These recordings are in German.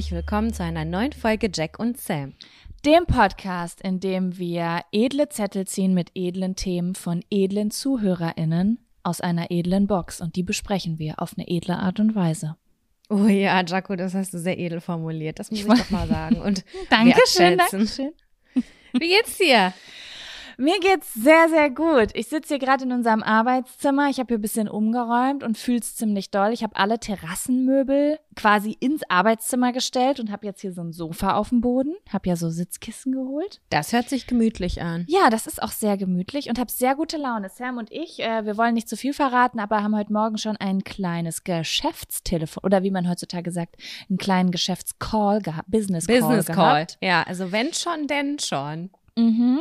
herzlich willkommen zu einer neuen Folge Jack und Sam. Dem Podcast, in dem wir edle Zettel ziehen mit edlen Themen von edlen ZuhörerInnen aus einer edlen Box und die besprechen wir auf eine edle Art und Weise. Oh ja, Jaco, das hast du sehr edel formuliert. Das muss ich, ich doch mal sagen. Und Dankeschön, Dankeschön. Wie geht's dir? Mir geht's sehr, sehr gut. Ich sitze hier gerade in unserem Arbeitszimmer. Ich habe hier ein bisschen umgeräumt und fühl's ziemlich doll. Ich habe alle Terrassenmöbel quasi ins Arbeitszimmer gestellt und habe jetzt hier so ein Sofa auf dem Boden. Habe ja so Sitzkissen geholt. Das hört sich gemütlich an. Ja, das ist auch sehr gemütlich und habe sehr gute Laune. Sam und ich, äh, wir wollen nicht zu viel verraten, aber haben heute Morgen schon ein kleines Geschäftstelefon oder wie man heutzutage sagt, einen kleinen Geschäftscall gehabt, Business Call Business Call. gehabt. Ja, also wenn schon, denn schon. Mhm.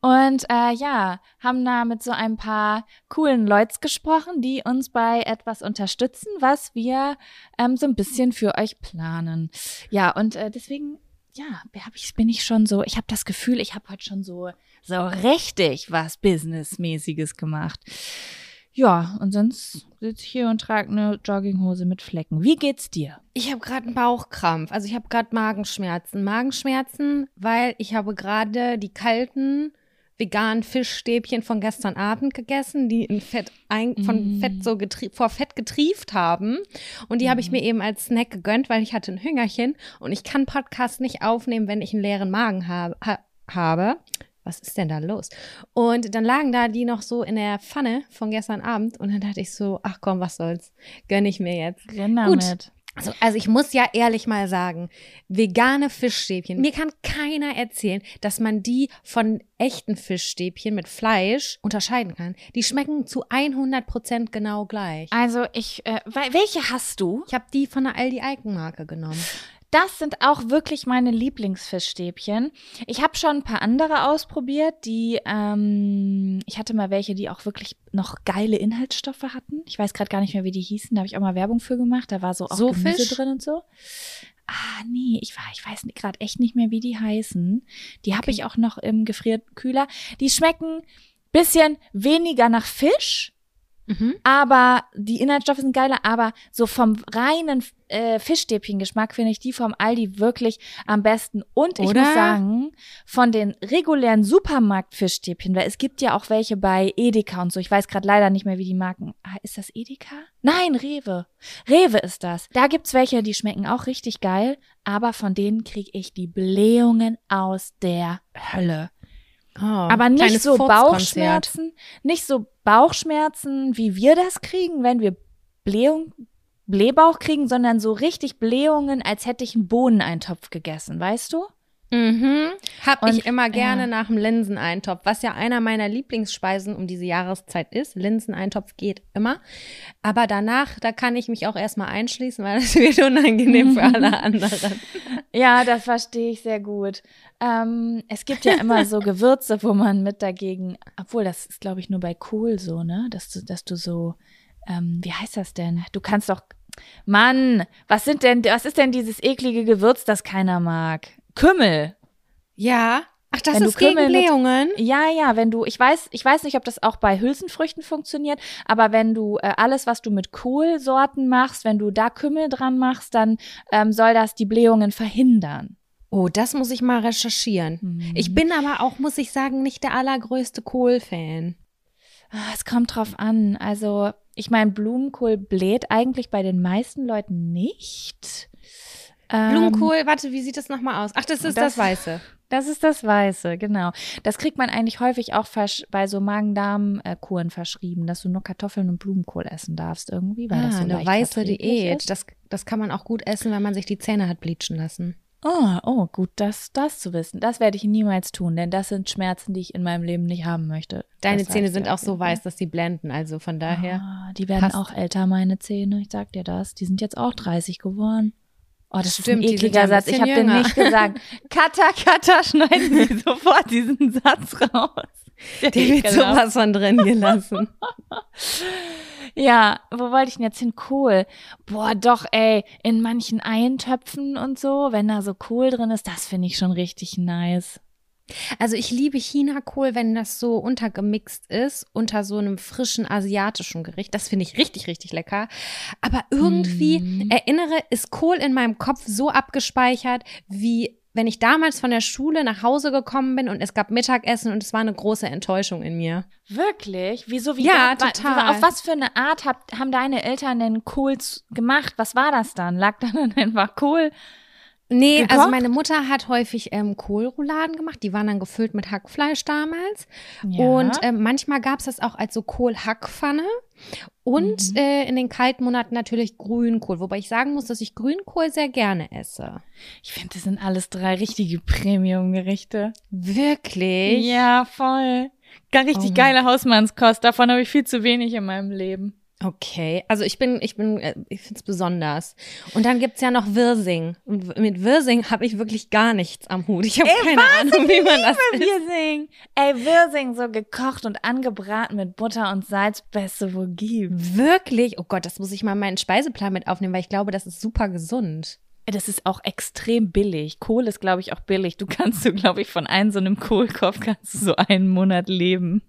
Und äh, ja, haben da mit so ein paar coolen Leuts gesprochen, die uns bei etwas unterstützen, was wir ähm, so ein bisschen für euch planen. Ja, und äh, deswegen, ja, hab ich, bin ich schon so, ich habe das Gefühl, ich habe heute schon so, so richtig was Businessmäßiges gemacht. Ja, und sonst sitze ich hier und trage eine Jogginghose mit Flecken. Wie geht's dir? Ich habe gerade einen Bauchkrampf. Also ich habe gerade Magenschmerzen. Magenschmerzen, weil ich habe gerade die kalten veganen Fischstäbchen von gestern Abend gegessen, die in Fett ein, von Mm. Fett so vor Fett getrieft haben. Und die habe ich mir eben als Snack gegönnt, weil ich hatte ein Hüngerchen und ich kann Podcast nicht aufnehmen, wenn ich einen leeren Magen habe. Ha habe. Was ist denn da los? Und dann lagen da die noch so in der Pfanne von gestern Abend und dann dachte ich so, ach komm, was soll's, gönn ich mir jetzt. Renn Gut. Also, also ich muss ja ehrlich mal sagen, vegane Fischstäbchen. Mir kann keiner erzählen, dass man die von echten Fischstäbchen mit Fleisch unterscheiden kann. Die schmecken zu 100 Prozent genau gleich. Also ich, äh, wel- welche hast du? Ich habe die von der Aldi Eigenmarke genommen. Das sind auch wirklich meine Lieblingsfischstäbchen. Ich habe schon ein paar andere ausprobiert, die, ähm, ich hatte mal welche, die auch wirklich noch geile Inhaltsstoffe hatten. Ich weiß gerade gar nicht mehr, wie die hießen. Da habe ich auch mal Werbung für gemacht. Da war so auch So Gemüse Fisch? drin und so. Ah, nee, ich, war, ich weiß gerade echt nicht mehr, wie die heißen. Die habe Okay. ich auch noch im Gefrierkühler. Die schmecken bisschen weniger nach Fisch, Mhm. aber die Inhaltsstoffe sind geiler, aber so vom reinen äh, Fischstäbchengeschmack finde ich die vom Aldi wirklich am besten. Und ich Oder? muss sagen, von den regulären Supermarkt-Fischstäbchen, weil es gibt ja auch welche bei Edeka und so. Ich weiß gerade leider nicht mehr, wie die Marken. Ah, ist das Edeka? Nein, Rewe. Rewe ist das. Da gibt's welche, die schmecken auch richtig geil, aber von denen kriege ich die Blähungen aus der Hölle. Oh, Aber nicht so. Bauchschmerzen, nicht so Bauchschmerzen, wie wir das kriegen, wenn wir Blähung, Blähbauch kriegen, sondern so richtig Blähungen, als hätte ich einen Bohneneintopf gegessen, weißt du? Mhm. Hab ich Und, immer gerne ja. nach dem Linseneintopf, was ja einer meiner Lieblingsspeisen um diese Jahreszeit ist. Linseneintopf geht immer. Aber danach, da kann ich mich auch erstmal einschließen, weil das wird unangenehm für alle anderen. Ja, das verstehe ich sehr gut. Ähm, es gibt ja immer so Gewürze, wo man mit dagegen, obwohl das ist, glaube ich, nur bei Kohl so, ne? Dass du, dass du so, ähm, wie heißt das denn? Du kannst doch, Mann, was sind denn, was ist denn dieses eklige Gewürz, das keiner mag? Kümmel. Ja. Ach, das Wenn ist gegen Blähungen? Ja, ja, wenn du, ich weiß, ich weiß nicht, ob das auch bei Hülsenfrüchten funktioniert, aber wenn du äh, alles, was du mit Kohlsorten machst, wenn du da Kümmel dran machst, dann ähm, soll das die Blähungen verhindern. Oh, das muss ich mal recherchieren. Mhm. Ich bin aber auch, muss ich sagen, nicht der allergrößte Kohl-Fan. Ah, Es kommt drauf an. Also, ich meine, Blumenkohl bläht eigentlich bei den meisten Leuten nicht. Ähm, Blumenkohl, warte, wie sieht das nochmal aus? Ach, das ist das, Das- Weiße. Das ist das Weiße, genau. Das kriegt man eigentlich häufig auch bei so Magen-Darm-Kuren verschrieben, dass du nur Kartoffeln und Blumenkohl essen darfst irgendwie, weil das so Ah, eine weiße Diät. Ist. Das, das kann man auch gut essen, wenn man sich die Zähne hat bleachen lassen. Oh, oh, gut, das, das zu wissen. Das werde ich niemals tun, denn das sind Schmerzen, die ich in meinem Leben nicht haben möchte. Deine Das Zähne sind auch so weiß, dass sie blenden. Also von daher. Ah, die werden passt. auch älter, meine Zähne. Ich sag dir das. Die sind jetzt auch 30 geworden. Oh, das Stimmt, ein ekliger Satz. Ich habe den nicht gesagt. Kata, Kata, schneiden Sie sofort diesen Satz raus. Der wird Ekelhaft. sowas von drin gelassen. Ja, wo wollte ich denn jetzt hin? Kohl. Boah, doch, ey, in manchen Eintöpfen und so, wenn da so Kohl drin ist, das finde ich schon richtig nice. Also ich liebe Chinakohl, wenn das so untergemixt ist unter so einem frischen asiatischen Gericht. Das finde ich richtig, richtig lecker. Aber irgendwie Mm. erinnere, ist Kohl in meinem Kopf so abgespeichert, wie wenn ich damals von der Schule nach Hause gekommen bin und es gab Mittagessen und es war eine große Enttäuschung in mir. Wirklich? Wieso? Wie Ja, wa- wa- total. Auf was für eine Art hab, haben deine Eltern denn Kohl gemacht? Was war das dann? Lag da dann einfach Kohl? Nee, Gekocht? also meine Mutter hat häufig ähm, Kohlrouladen gemacht. Die waren dann gefüllt mit Hackfleisch damals. Und ähm, manchmal gab es das auch als so Kohlhackpfanne. Und Mhm. äh, in den kalten Monaten natürlich Grünkohl. Wobei ich sagen muss, dass ich Grünkohl sehr gerne esse. ich finde, das sind alles drei richtige Premium-Gerichte. Wirklich? Ja, voll. Gar richtig Oh geile Hausmannskost. Davon habe ich viel zu wenig in meinem Leben. Okay, also ich bin, ich bin, äh, ich find's besonders. Und dann gibt's ja noch Wirsing. Und mit Wirsing habe ich wirklich gar nichts am Hut. Ich habe keine Ahnung, wie man das. Wirsing. Ey, Wirsing so gekocht und angebraten mit Butter und Salz. Beste, wo gibt. Wirklich? Oh Gott, das muss ich mal in meinen Speiseplan mit aufnehmen, weil ich glaube, das ist super gesund. Das ist auch extrem billig. Kohl ist, glaube ich, auch billig. Du kannst so, glaube ich, von einem so einem Kohlkopf kannst du so einen Monat leben.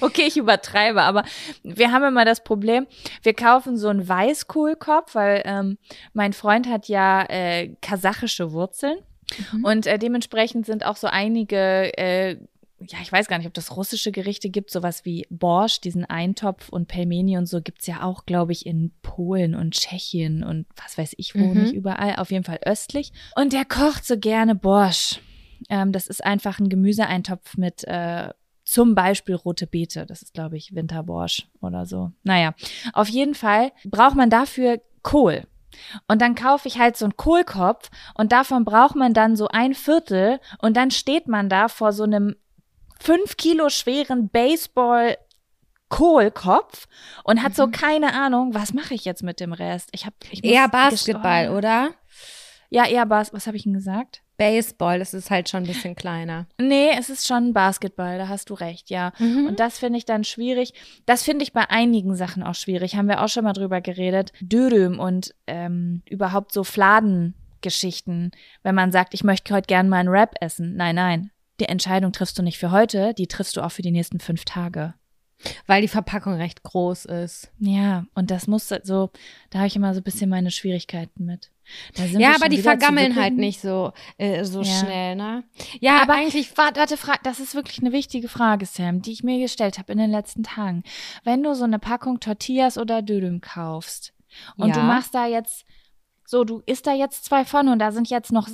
Okay, ich übertreibe, aber wir haben immer das Problem, wir kaufen so einen Weißkohlkopf, weil ähm, mein Freund hat ja äh, kasachische Wurzeln Mhm. und äh, dementsprechend sind auch so einige, äh, ja, ich weiß gar nicht, ob das russische Gerichte gibt, sowas wie Borsch, diesen Eintopf und Pelmeni und so gibt's ja auch, glaube ich, in Polen und Tschechien und was weiß ich wo, Mhm. nicht überall, auf jeden Fall östlich. Und der kocht so gerne Borsch. Ähm, das ist einfach ein Gemüseeintopf mit äh, zum Beispiel rote Beete. Das ist, glaube ich, Winterborsch oder so. Naja, auf jeden Fall braucht man dafür Kohl. Und dann kaufe ich halt so einen Kohlkopf und davon braucht man dann so ein Viertel und dann steht man da vor so einem fünf Kilo schweren Baseball Kohlkopf und hat so keine Ahnung, was mache ich jetzt mit dem Rest? Ich habe Eher Basketball, oh. oder? Ja, eher Bas. Was habe ich denn gesagt? Baseball, das ist halt schon ein bisschen kleiner. Nee, es ist schon Basketball, da hast du recht, ja. Mhm. Und das finde ich dann schwierig. Das finde ich bei einigen Sachen auch schwierig. Haben wir auch schon mal drüber geredet. Dürüm und ähm, überhaupt so Fladengeschichten. Wenn man sagt, ich möchte heute gern mal einen Wrap essen. Nein, nein. Die Entscheidung triffst du nicht für heute, die triffst du auch für die nächsten fünf Tage. Weil die Verpackung recht groß ist. Ja, und das muss so, da habe ich immer so ein bisschen meine Schwierigkeiten mit. Ja, aber die vergammeln halt nicht so, äh, so Ja. schnell, ne? Ja, Aber eigentlich. warte, warte, das ist wirklich eine wichtige Frage, Sam, die ich mir gestellt habe in den letzten Tagen. Wenn du so eine Packung Tortillas oder Dürüm kaufst und Ja. du machst da jetzt so, du isst da jetzt zwei von und da sind jetzt noch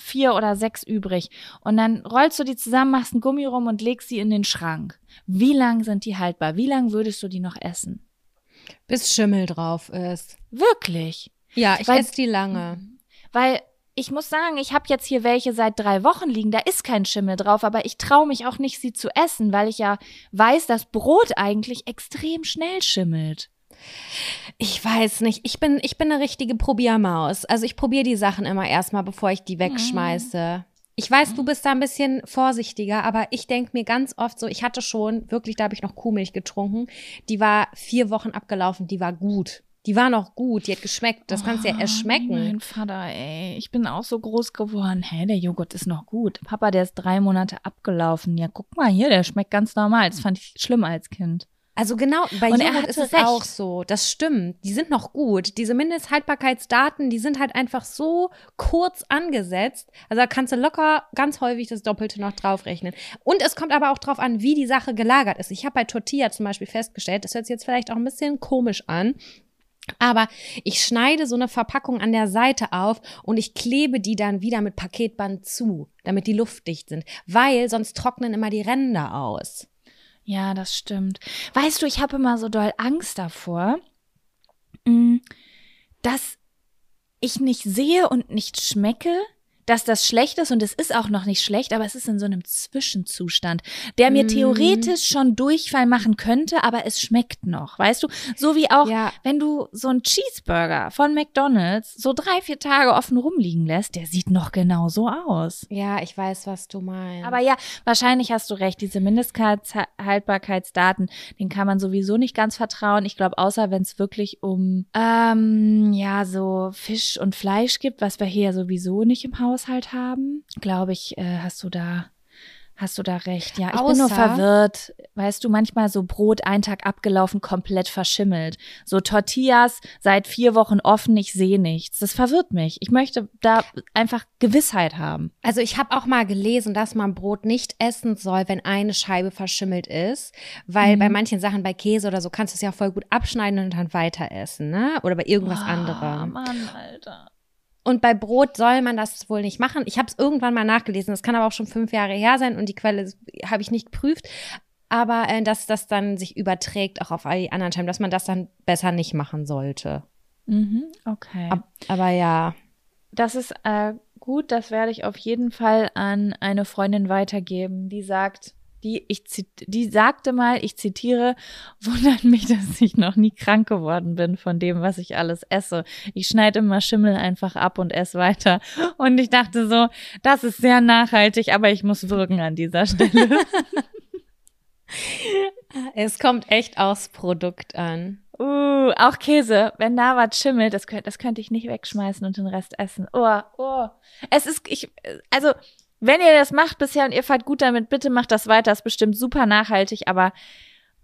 vier oder sechs übrig und dann rollst du die zusammen, machst ein Gummi rum und legst sie in den Schrank. Wie lang sind die haltbar? Wie lang würdest du die noch essen? Bis Schimmel drauf ist. Wirklich? Ja, ich Weil- esse die lange. Weil ich muss sagen, ich habe jetzt hier welche seit drei Wochen liegen, da ist kein Schimmel drauf, aber ich traue mich auch nicht, sie zu essen, weil ich ja weiß, dass Brot eigentlich extrem schnell schimmelt. Ich weiß nicht. Ich bin, ich bin eine richtige Probiermaus. Also ich probiere die Sachen immer erstmal, bevor ich die wegschmeiße. Ich weiß, du bist da ein bisschen vorsichtiger, aber ich denke mir ganz oft so, ich hatte schon, wirklich, da habe ich noch Kuhmilch getrunken, die war vier Wochen abgelaufen, die war gut. Die war noch gut, die hat geschmeckt. Das kannst du ja Oh, schmecken. Mein Vater, ey, ich bin auch so groß geworden. Hä, der Joghurt ist noch gut. Papa, der ist drei Monate abgelaufen. Ja, guck mal hier, der schmeckt ganz normal. Das fand ich schlimm als Kind. Also genau, bei Und Joghurt ist es recht. auch so. Das stimmt. Die sind noch gut. Diese Mindesthaltbarkeitsdaten, die sind halt einfach so kurz angesetzt. Also da kannst du locker ganz häufig das Doppelte noch draufrechnen. Und es kommt aber auch drauf an, wie die Sache gelagert ist. Ich habe bei Tortilla zum Beispiel festgestellt, das hört sich jetzt vielleicht auch ein bisschen komisch an. Aber ich schneide so eine Verpackung an der Seite auf und ich klebe die dann wieder mit Paketband zu, damit die luftdicht sind. Weil sonst trocknen immer die Ränder aus. Ja, das stimmt. Weißt du, ich habe immer so doll Angst davor, mh, dass ich nicht sehe und nicht schmecke, dass das schlecht ist und es ist auch noch nicht schlecht, aber es ist in so einem Zwischenzustand, der mir Mm. theoretisch schon Durchfall machen könnte, aber es schmeckt noch, weißt du? So wie auch, Ja. wenn du so einen Cheeseburger von McDonald's so drei, vier Tage offen rumliegen lässt, der sieht noch genauso aus. Ja, ich weiß, was du meinst. Aber ja, wahrscheinlich hast du recht. Diese Mindesthaltbarkeitsdaten, den kann man sowieso nicht ganz vertrauen. Ich glaube, außer wenn es wirklich um ähm, ja so Fisch und Fleisch gibt, was wir hier sowieso nicht im Haushalt haben, glaube ich, äh, hast du da hast du da recht. Ja, ich bin nur Außer- verwirrt. Weißt du, manchmal so Brot einen Tag abgelaufen, komplett verschimmelt. So Tortillas seit vier Wochen offen, ich sehe nichts. Das verwirrt mich. Ich möchte da einfach Gewissheit haben. Also ich habe auch mal gelesen, dass man Brot nicht essen soll, wenn eine Scheibe verschimmelt ist, weil Mhm. bei manchen Sachen, bei Käse oder so, kannst du es ja voll gut abschneiden und dann weiter essen, ne? Oder bei irgendwas Ah, anderem. Mann, Alter. Und bei Brot soll man das wohl nicht machen. Ich habe es irgendwann mal nachgelesen. Das kann aber auch schon fünf Jahre her sein und die Quelle habe ich nicht geprüft. Aber äh, dass das dann sich überträgt auch auf all die anderen Scheiben, dass man das dann besser nicht machen sollte. Mhm, okay. Ab, aber ja. Das ist äh, gut, das werde ich auf jeden Fall an eine Freundin weitergeben, die sagt, die ich die sagte mal, ich zitiere, wundert mich, dass ich noch nie krank geworden bin von dem, was ich alles esse. Ich schneide immer Schimmel einfach ab und esse weiter. Und ich dachte so, das ist sehr nachhaltig, aber ich muss wirken an dieser Stelle. Es kommt echt aufs Produkt an. Uh, auch Käse, wenn da was schimmelt, das, könnt, das könnte ich nicht wegschmeißen und den Rest essen. Oh, oh. Es ist, ich, also, wenn ihr das macht bisher und ihr fahrt gut damit, bitte macht das weiter. ist bestimmt super nachhaltig, aber,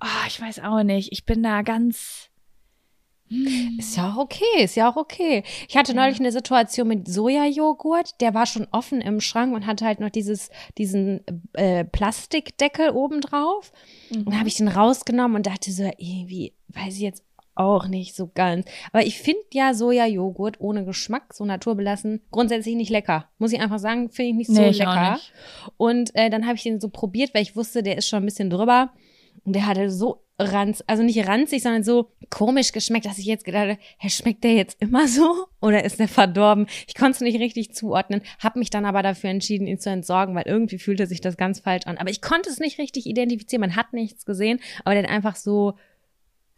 oh, ich weiß auch nicht. Ich bin da ganz. hm. Ist ja auch okay, ist ja auch okay. Ich hatte neulich eine Situation mit Sojajoghurt, der war schon offen im Schrank und hatte halt noch dieses, diesen äh, Plastikdeckel oben drauf. Und dann habe ich den rausgenommen und dachte so, irgendwie, weiß ich jetzt auch nicht so ganz. Aber ich finde ja Sojajoghurt ohne Geschmack, so naturbelassen, grundsätzlich nicht lecker. Muss ich einfach sagen, finde ich nicht so Nee, lecker. nicht. Und äh, dann habe ich den so probiert, weil ich wusste, der ist schon ein bisschen drüber. Und der hatte so ranz, also nicht ranzig, sondern so komisch geschmeckt, dass ich jetzt gedacht habe, hey, schmeckt der jetzt immer so? Oder ist der verdorben? Ich konnte es nicht richtig zuordnen, habe mich dann aber dafür entschieden, ihn zu entsorgen, weil irgendwie fühlte sich das ganz falsch an. Aber ich konnte es nicht richtig identifizieren. Man hat nichts gesehen, aber der hat einfach so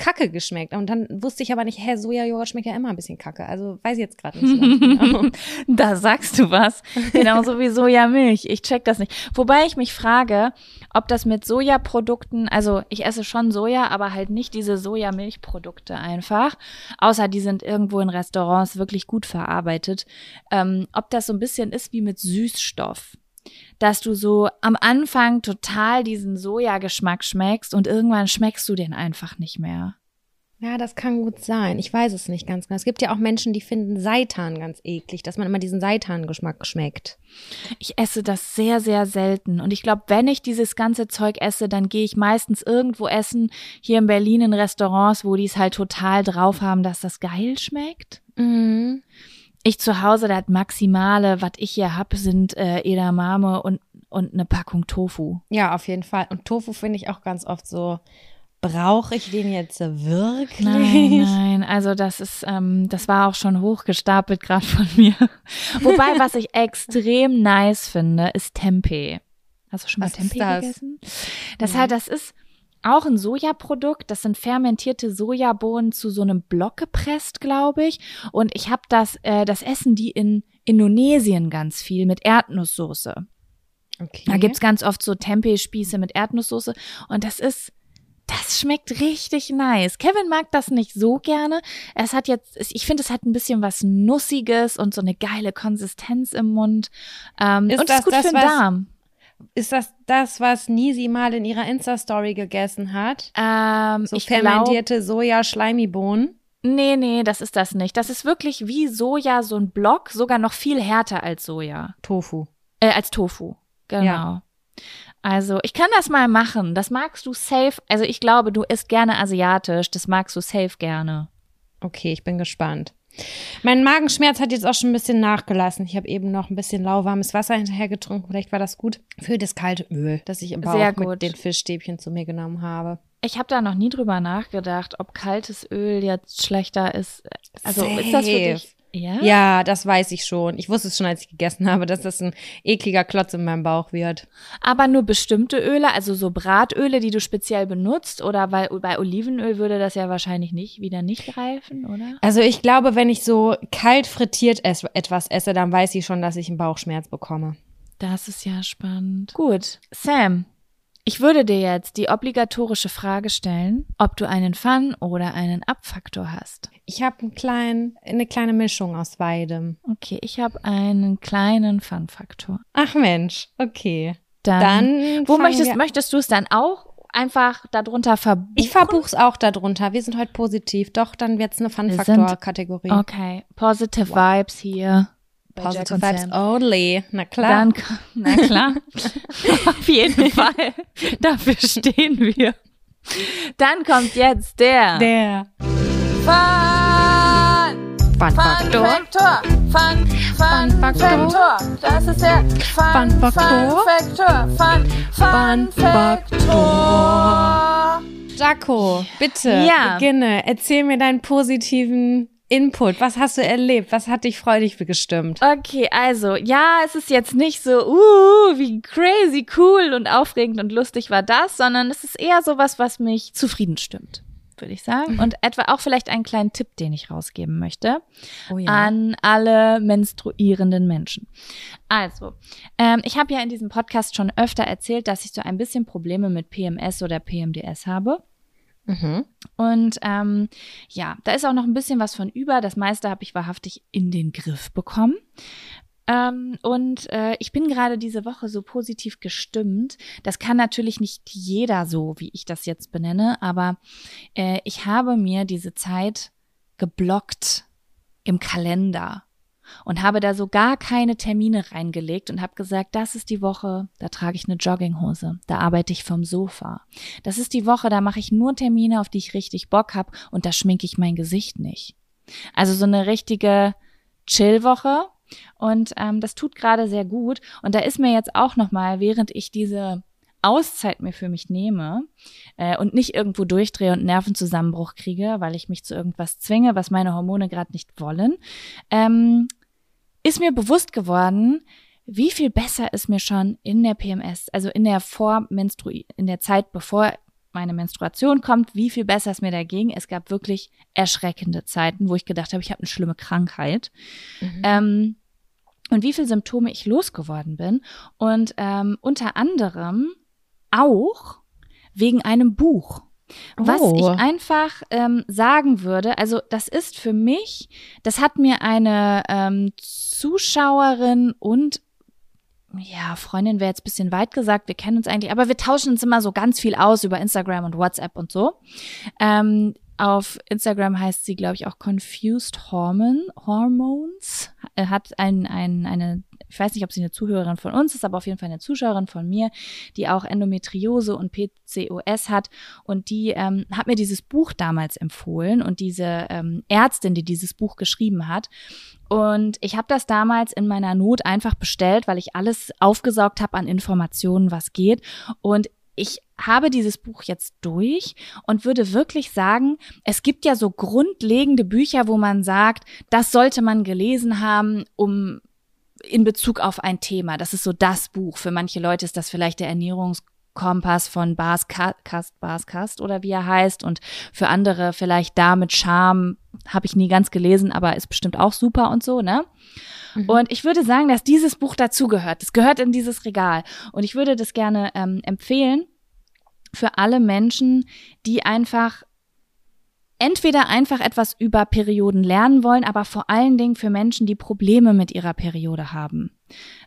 kacke geschmeckt. Und dann wusste ich aber nicht, hä, Sojajoghurt schmeckt ja immer ein bisschen kacke. Also weiß ich jetzt gerade nicht so genau. Da sagst du was. Genauso wie Sojamilch. Ich check das nicht. Wobei ich mich frage, ob das mit Sojaprodukten, also ich esse schon Soja, aber halt nicht diese Sojamilchprodukte einfach. Außer die sind irgendwo in Restaurants wirklich gut verarbeitet. Ähm, ob das so ein bisschen ist wie mit Süßstoff. Dass du so am Anfang total diesen Sojageschmack schmeckst und irgendwann schmeckst du den einfach nicht mehr. Ja, das kann gut sein. Ich weiß es nicht ganz genau. Es gibt ja auch Menschen, die finden Seitan ganz eklig, dass man immer diesen Seitan-Geschmack schmeckt. Ich esse das sehr, sehr selten. Und ich glaube, wenn ich dieses ganze Zeug esse, dann gehe ich meistens irgendwo essen, hier in Berlin in Restaurants, wo die es halt total drauf haben, dass das geil schmeckt. Mhm. Ich zu Hause, das Maximale, was ich hier hab, sind äh, Edamame und, und eine Packung Tofu. Ja, auf jeden Fall. Und Tofu finde ich auch ganz oft so, brauche ich den jetzt wirklich? Nein, nein, also das ist, ähm, das war auch schon hochgestapelt gerade von mir. Wobei, was ich extrem nice finde, ist Tempeh. Hast du schon mal Was Tempeh das? gegessen? Das Nein. halt, das ist auch ein Sojaprodukt. Das sind fermentierte Sojabohnen zu so einem Block gepresst, glaube ich. Und ich habe das, äh, das essen die in Indonesien ganz viel mit Erdnusssoße. Okay. Da gibt's ganz oft so Tempeh-Spieße mit Erdnusssoße und das ist, das schmeckt richtig nice. Kevin mag das nicht so gerne. Es hat jetzt, ich finde, es hat ein bisschen was Nussiges und so eine geile Konsistenz im Mund. Ähm, Ist und es das ist gut das, für den was- Darm. Ist das das, was Nisi mal in ihrer Insta-Story gegessen hat? Ähm, So ich glaub, fermentierte Soja-Schleimibohnen? nee, nee, das ist das nicht. Das ist wirklich wie Soja, so ein Block, sogar noch viel härter als Soja. Tofu. Äh, als Tofu. Genau. Ja. Also, ich kann das mal machen. Das magst du safe. Also, ich glaube, du isst gerne asiatisch. Das magst du safe gerne. Okay, ich bin gespannt. Mein Magenschmerz hat jetzt auch schon ein bisschen nachgelassen. Ich habe eben noch ein bisschen lauwarmes Wasser hinterher getrunken. Vielleicht war das gut für das kalte Öl, das ich im Bauch mit den Fischstäbchen zu mir genommen habe. Ich habe da noch nie drüber nachgedacht, ob kaltes Öl jetzt schlechter ist. Also, ist das für Safe. dich? Ja? Ja, das weiß ich schon. Ich wusste es schon, als ich gegessen habe, dass das ein ekliger Klotz in meinem Bauch wird. Aber nur bestimmte Öle, also so Bratöle, die du speziell benutzt, oder weil bei Olivenöl würde das ja wahrscheinlich nicht wieder nicht greifen, oder? Also ich glaube, wenn ich so kalt frittiert es etwas esse, dann weiß ich schon, dass ich einen Bauchschmerz bekomme. Das ist ja spannend. Gut. Sam, ich würde dir jetzt die obligatorische Frage stellen, ob du einen Fun- oder einen Abfaktor hast. Ich habe einen kleinen, eine kleine Mischung aus beidem. Okay, ich habe einen kleinen Fun-Faktor. Ach Mensch, okay. Dann, Dann wo möchtest, möchtest du es dann auch einfach darunter verbuchen? Ich verbuch's auch darunter. Wir sind heute positiv. Doch, dann wird's eine Fun-Faktor-Kategorie. Okay, positive Vibes hier. Positive Vibes only. Na klar. Dann, na klar, auf jeden Fall. Dafür stehen wir. Dann kommt jetzt der, der Fun, Fun-Faktor. Faktor. Fun, Fun, Fun Faktor. Faktor. Das ist der Fun, Fun Faktor. Faktor. Fun, Fun, Fun Faktor. Jaco, bitte Ja. beginne. Erzähl mir deinen positiven Input. Was hast du erlebt? Was hat dich freudig gestimmt? Okay, also, ja, es ist jetzt nicht so, uh, wie crazy, cool und aufregend und lustig war das, sondern es ist eher sowas, was mich zufrieden stimmt, würde ich sagen. Und etwa auch vielleicht einen kleinen Tipp, den ich rausgeben möchte Oh an alle menstruierenden Menschen. Also, ähm, ich habe ja in diesem Podcast schon öfter erzählt, dass ich so ein bisschen Probleme mit PMS oder PMDS habe. Mhm. Und ähm, ja, da ist auch noch ein bisschen was von über. Das meiste habe ich wahrhaftig in den Griff bekommen. Ähm, und äh, ich bin gerade diese Woche so positiv gestimmt. Das kann natürlich nicht jeder so, wie ich das jetzt benenne, aber äh, ich habe mir diese Zeit geblockt im Kalender und habe da so gar keine Termine reingelegt und habe gesagt, das ist die Woche, da trage ich eine Jogginghose, da arbeite ich vom Sofa. Das ist die Woche, da mache ich nur Termine, auf die ich richtig Bock habe und da schminke ich mein Gesicht nicht. Also so eine richtige Chill-Woche und ähm, das tut gerade sehr gut und da ist mir jetzt auch noch mal, während ich diese Auszeit mir für mich nehme äh, und nicht irgendwo durchdrehe und Nervenzusammenbruch kriege, weil ich mich zu irgendwas zwinge, was meine Hormone gerade nicht wollen, ähm, ist mir bewusst geworden, wie viel besser es mir schon in der PMS, also in der Vormenstru in der Zeit bevor meine Menstruation kommt, wie viel besser es mir da ging. Es gab wirklich erschreckende Zeiten, wo ich gedacht habe, ich habe eine schlimme Krankheit. Mhm. Ähm, und wie viel Symptome ich losgeworden bin. Und ähm, unter anderem auch wegen einem Buch. Was Oh. ich einfach ähm, sagen würde, also das ist für mich, das hat mir eine ähm, Zuschauerin und ja, Freundin wäre jetzt ein bisschen weit gesagt, wir kennen uns eigentlich, aber wir tauschen uns immer so ganz viel aus über Instagram und WhatsApp und so. Ähm, auf Instagram heißt sie, glaube ich, auch Confused Hormone, Hormones. Äh, Hat ein, ein, eine, ich weiß nicht, ob sie eine Zuhörerin von uns ist, aber auf jeden Fall eine Zuschauerin von mir, die auch Endometriose und PCOS hat. Und die ähm, hat mir dieses Buch damals empfohlen und diese ähm, Ärztin, die dieses Buch geschrieben hat. Und ich habe das damals in meiner Not einfach bestellt, weil ich alles aufgesaugt habe an Informationen, was geht. Und ich habe dieses Buch jetzt durch und würde wirklich sagen, es gibt ja so grundlegende Bücher, wo man sagt, das sollte man gelesen haben, um in Bezug auf ein Thema. Das ist so das Buch. Für manche Leute ist das vielleicht der Ernährungskompass von Bas Kast, Bas Kast oder wie er heißt und für andere vielleicht da mit Charme, habe ich nie ganz gelesen, aber ist bestimmt auch super und so, ne? Und ich würde sagen, dass dieses Buch dazugehört. Es gehört in dieses Regal. Und ich würde das gerne ähm, empfehlen für alle Menschen, die einfach entweder einfach etwas über Perioden lernen wollen, aber vor allen Dingen für Menschen, die Probleme mit ihrer Periode haben.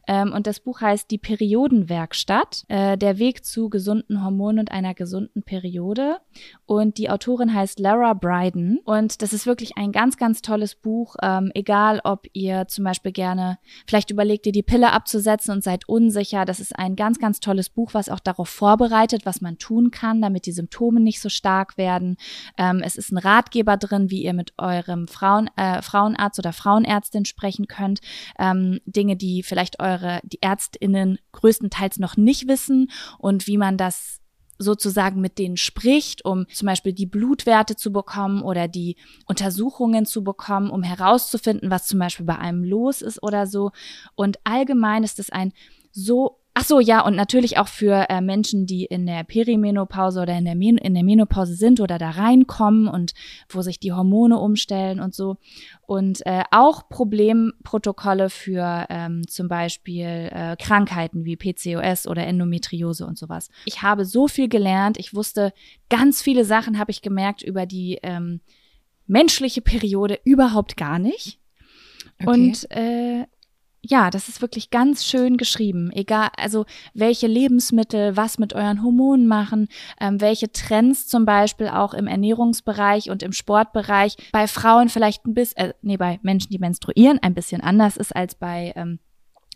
Ähm, und das Buch heißt Die Periodenwerkstatt, äh, der Weg zu gesunden Hormonen und einer gesunden Periode. Und die Autorin heißt Lara Bryden. Und das ist wirklich ein ganz, ganz tolles Buch. Ähm, egal, ob ihr zum Beispiel gerne, vielleicht überlegt ihr die Pille abzusetzen und seid unsicher. Das ist ein ganz, ganz tolles Buch, was auch darauf vorbereitet, was man tun kann, damit die Symptome nicht so stark werden. Ähm, es ist ein Ratgeber drin, wie ihr mit eurem Frauen, äh, Frauenarzt oder Frauenärztin sprechen könnt. Ähm, Dinge, die vielleicht eure, die ÄrztInnen größtenteils noch nicht wissen und wie man das sozusagen mit denen spricht, um zum Beispiel die Blutwerte zu bekommen oder die Untersuchungen zu bekommen, um herauszufinden, was zum Beispiel bei einem los ist oder so. Und allgemein ist es ein so Ach so, ja, und natürlich auch für äh, Menschen, die in der Perimenopause oder in der, Men in der Menopause sind oder da reinkommen und wo sich die Hormone umstellen und so. Und äh, auch Problemprotokolle für ähm, zum Beispiel äh, Krankheiten wie PCOS oder Endometriose und sowas. Ich habe so viel gelernt. Ich wusste ganz viele Sachen, habe ich gemerkt, über die ähm, menschliche Periode überhaupt gar nicht. Okay. Und äh, ja, das ist wirklich ganz schön geschrieben. Egal, also welche Lebensmittel, was mit euren Hormonen machen, ähm, welche Trends zum Beispiel auch im Ernährungsbereich und im Sportbereich bei Frauen vielleicht ein bisschen, äh, nee, bei Menschen, die menstruieren, ein bisschen anders ist als bei ähm,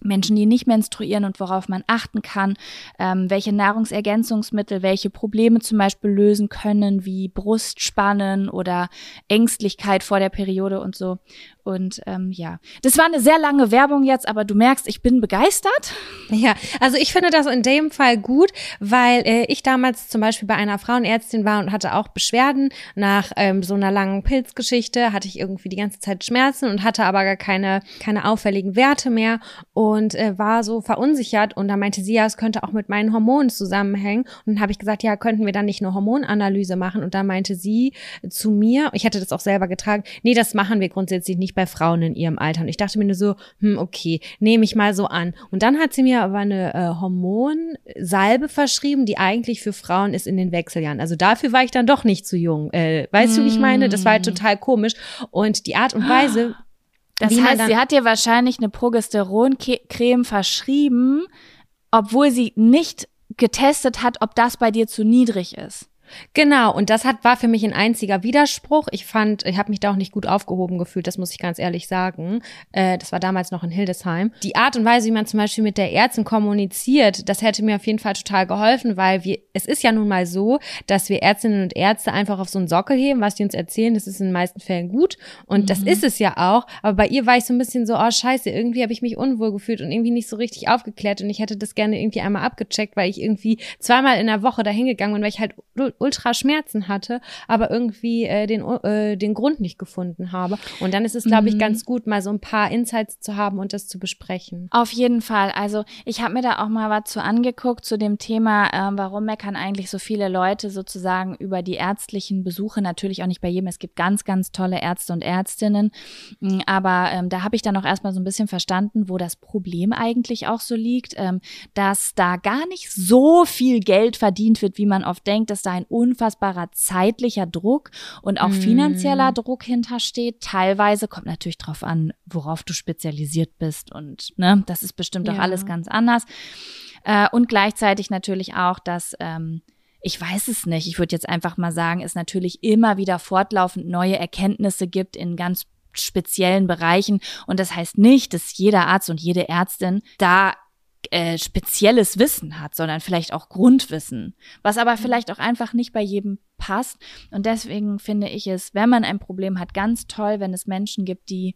Menschen, die nicht menstruieren und worauf man achten kann, ähm, welche Nahrungsergänzungsmittel welche Probleme zum Beispiel lösen können, wie Brustspannen oder Ängstlichkeit vor der Periode und so. Und ähm, ja, das war eine sehr lange Werbung jetzt, aber du merkst, ich bin begeistert. Ja, also ich finde das in dem Fall gut, weil äh, ich damals zum Beispiel bei einer Frauenärztin war und hatte auch Beschwerden. Nach ähm, so einer langen Pilzgeschichte hatte ich irgendwie die ganze Zeit Schmerzen und hatte aber gar keine, keine auffälligen Werte mehr und äh, war so verunsichert. Und da meinte sie, ja, es könnte auch mit meinen Hormonen zusammenhängen. Und dann habe ich gesagt, ja, könnten wir dann nicht eine Hormonanalyse machen? Und da meinte sie zu mir, ich hätte das auch selber getragen, nee, das machen wir grundsätzlich nicht bei Frauen in ihrem Alter. Und ich dachte mir nur so, hm, okay, nehme ich mal so an. Und dann hat sie mir aber eine äh, Hormonsalbe verschrieben, die eigentlich für Frauen ist in den Wechseljahren. Also dafür war ich dann doch nicht zu jung. Äh, weißt mm. du, wie ich meine? Das war halt mm. total komisch. Und die Art und Weise. Das heißt, sie hat dir wahrscheinlich eine Progesteroncreme verschrieben, obwohl sie nicht getestet hat, ob das bei dir zu niedrig ist. Genau, und das hat, war für mich ein einziger Widerspruch. Ich fand, ich habe mich da auch nicht gut aufgehoben gefühlt, das muss ich ganz ehrlich sagen. Äh, das war damals noch in Hildesheim. Die Art und Weise, wie man zum Beispiel mit der Ärztin kommuniziert, das hätte mir auf jeden Fall total geholfen, weil wir, es ist ja nun mal so, dass wir Ärztinnen und Ärzte einfach auf so einen Sockel heben, was die uns erzählen, das ist in den meisten Fällen gut. Und mhm. das ist es ja auch. Aber bei ihr war ich so ein bisschen so, oh scheiße, irgendwie habe ich mich unwohl gefühlt und irgendwie nicht so richtig aufgeklärt. Und ich hätte das gerne irgendwie einmal abgecheckt, weil ich irgendwie zweimal in der Woche dahin gegangen bin, weil ich halt ultra Schmerzen hatte, aber irgendwie äh, den, äh, den Grund nicht gefunden habe. Und dann ist es, glaube ich, mhm. ganz gut, mal so ein paar Insights zu haben und das zu besprechen. Auf jeden Fall. Also ich habe mir da auch mal was zu angeguckt zu dem Thema, äh, warum meckern eigentlich so viele Leute sozusagen über die ärztlichen Besuche. Natürlich auch nicht bei jedem. Es gibt ganz, ganz tolle Ärzte und Ärztinnen. Mm, aber ähm, da habe ich dann auch erstmal so ein bisschen verstanden, wo das Problem eigentlich auch so liegt, ähm, dass da gar nicht so viel Geld verdient wird, wie man oft denkt, dass da ein unfassbarer zeitlicher Druck und auch finanzieller mm. Druck hintersteht. Teilweise kommt natürlich drauf an, worauf du spezialisiert bist und ne, das ist bestimmt ja. auch alles ganz anders. Äh, und gleichzeitig natürlich auch, dass ähm, ich weiß es nicht. Ich würde jetzt einfach mal sagen, es natürlich immer wieder fortlaufend neue Erkenntnisse gibt in ganz speziellen Bereichen. Und das heißt nicht, dass jeder Arzt und jede Ärztin da äh, spezielles Wissen hat, sondern vielleicht auch Grundwissen, was aber mhm. vielleicht auch einfach nicht bei jedem passt. Und deswegen finde ich es, wenn man ein Problem hat, ganz toll, wenn es Menschen gibt, die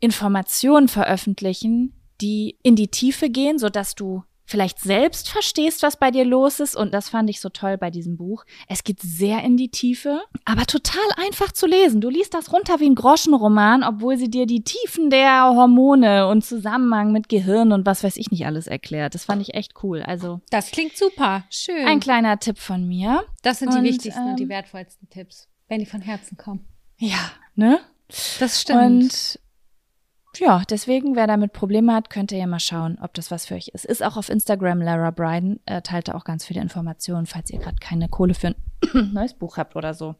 Informationen veröffentlichen, die in die Tiefe gehen, so dass du vielleicht selbst verstehst, was bei dir los ist. Und das fand ich so toll bei diesem Buch. Es geht sehr in die Tiefe, aber total einfach zu lesen. Du liest das runter wie ein Groschenroman, obwohl sie dir die Tiefen der Hormone und Zusammenhang mit Gehirn und was weiß ich nicht alles erklärt. Das fand ich echt cool. Also. Das klingt super. Schön. Ein kleiner Tipp von mir. Das sind die und, wichtigsten ähm, und die ähm, wertvollsten Tipps, wenn die von Herzen kommen. Ja, ne? Das stimmt. Und ja, deswegen, wer damit Probleme hat, könnt ihr ja mal schauen, ob das was für euch ist. Ist auch auf Instagram, Lara Bryden, äh, teilt da auch ganz viele Informationen, falls ihr gerade keine Kohle für ein neues Buch habt oder so.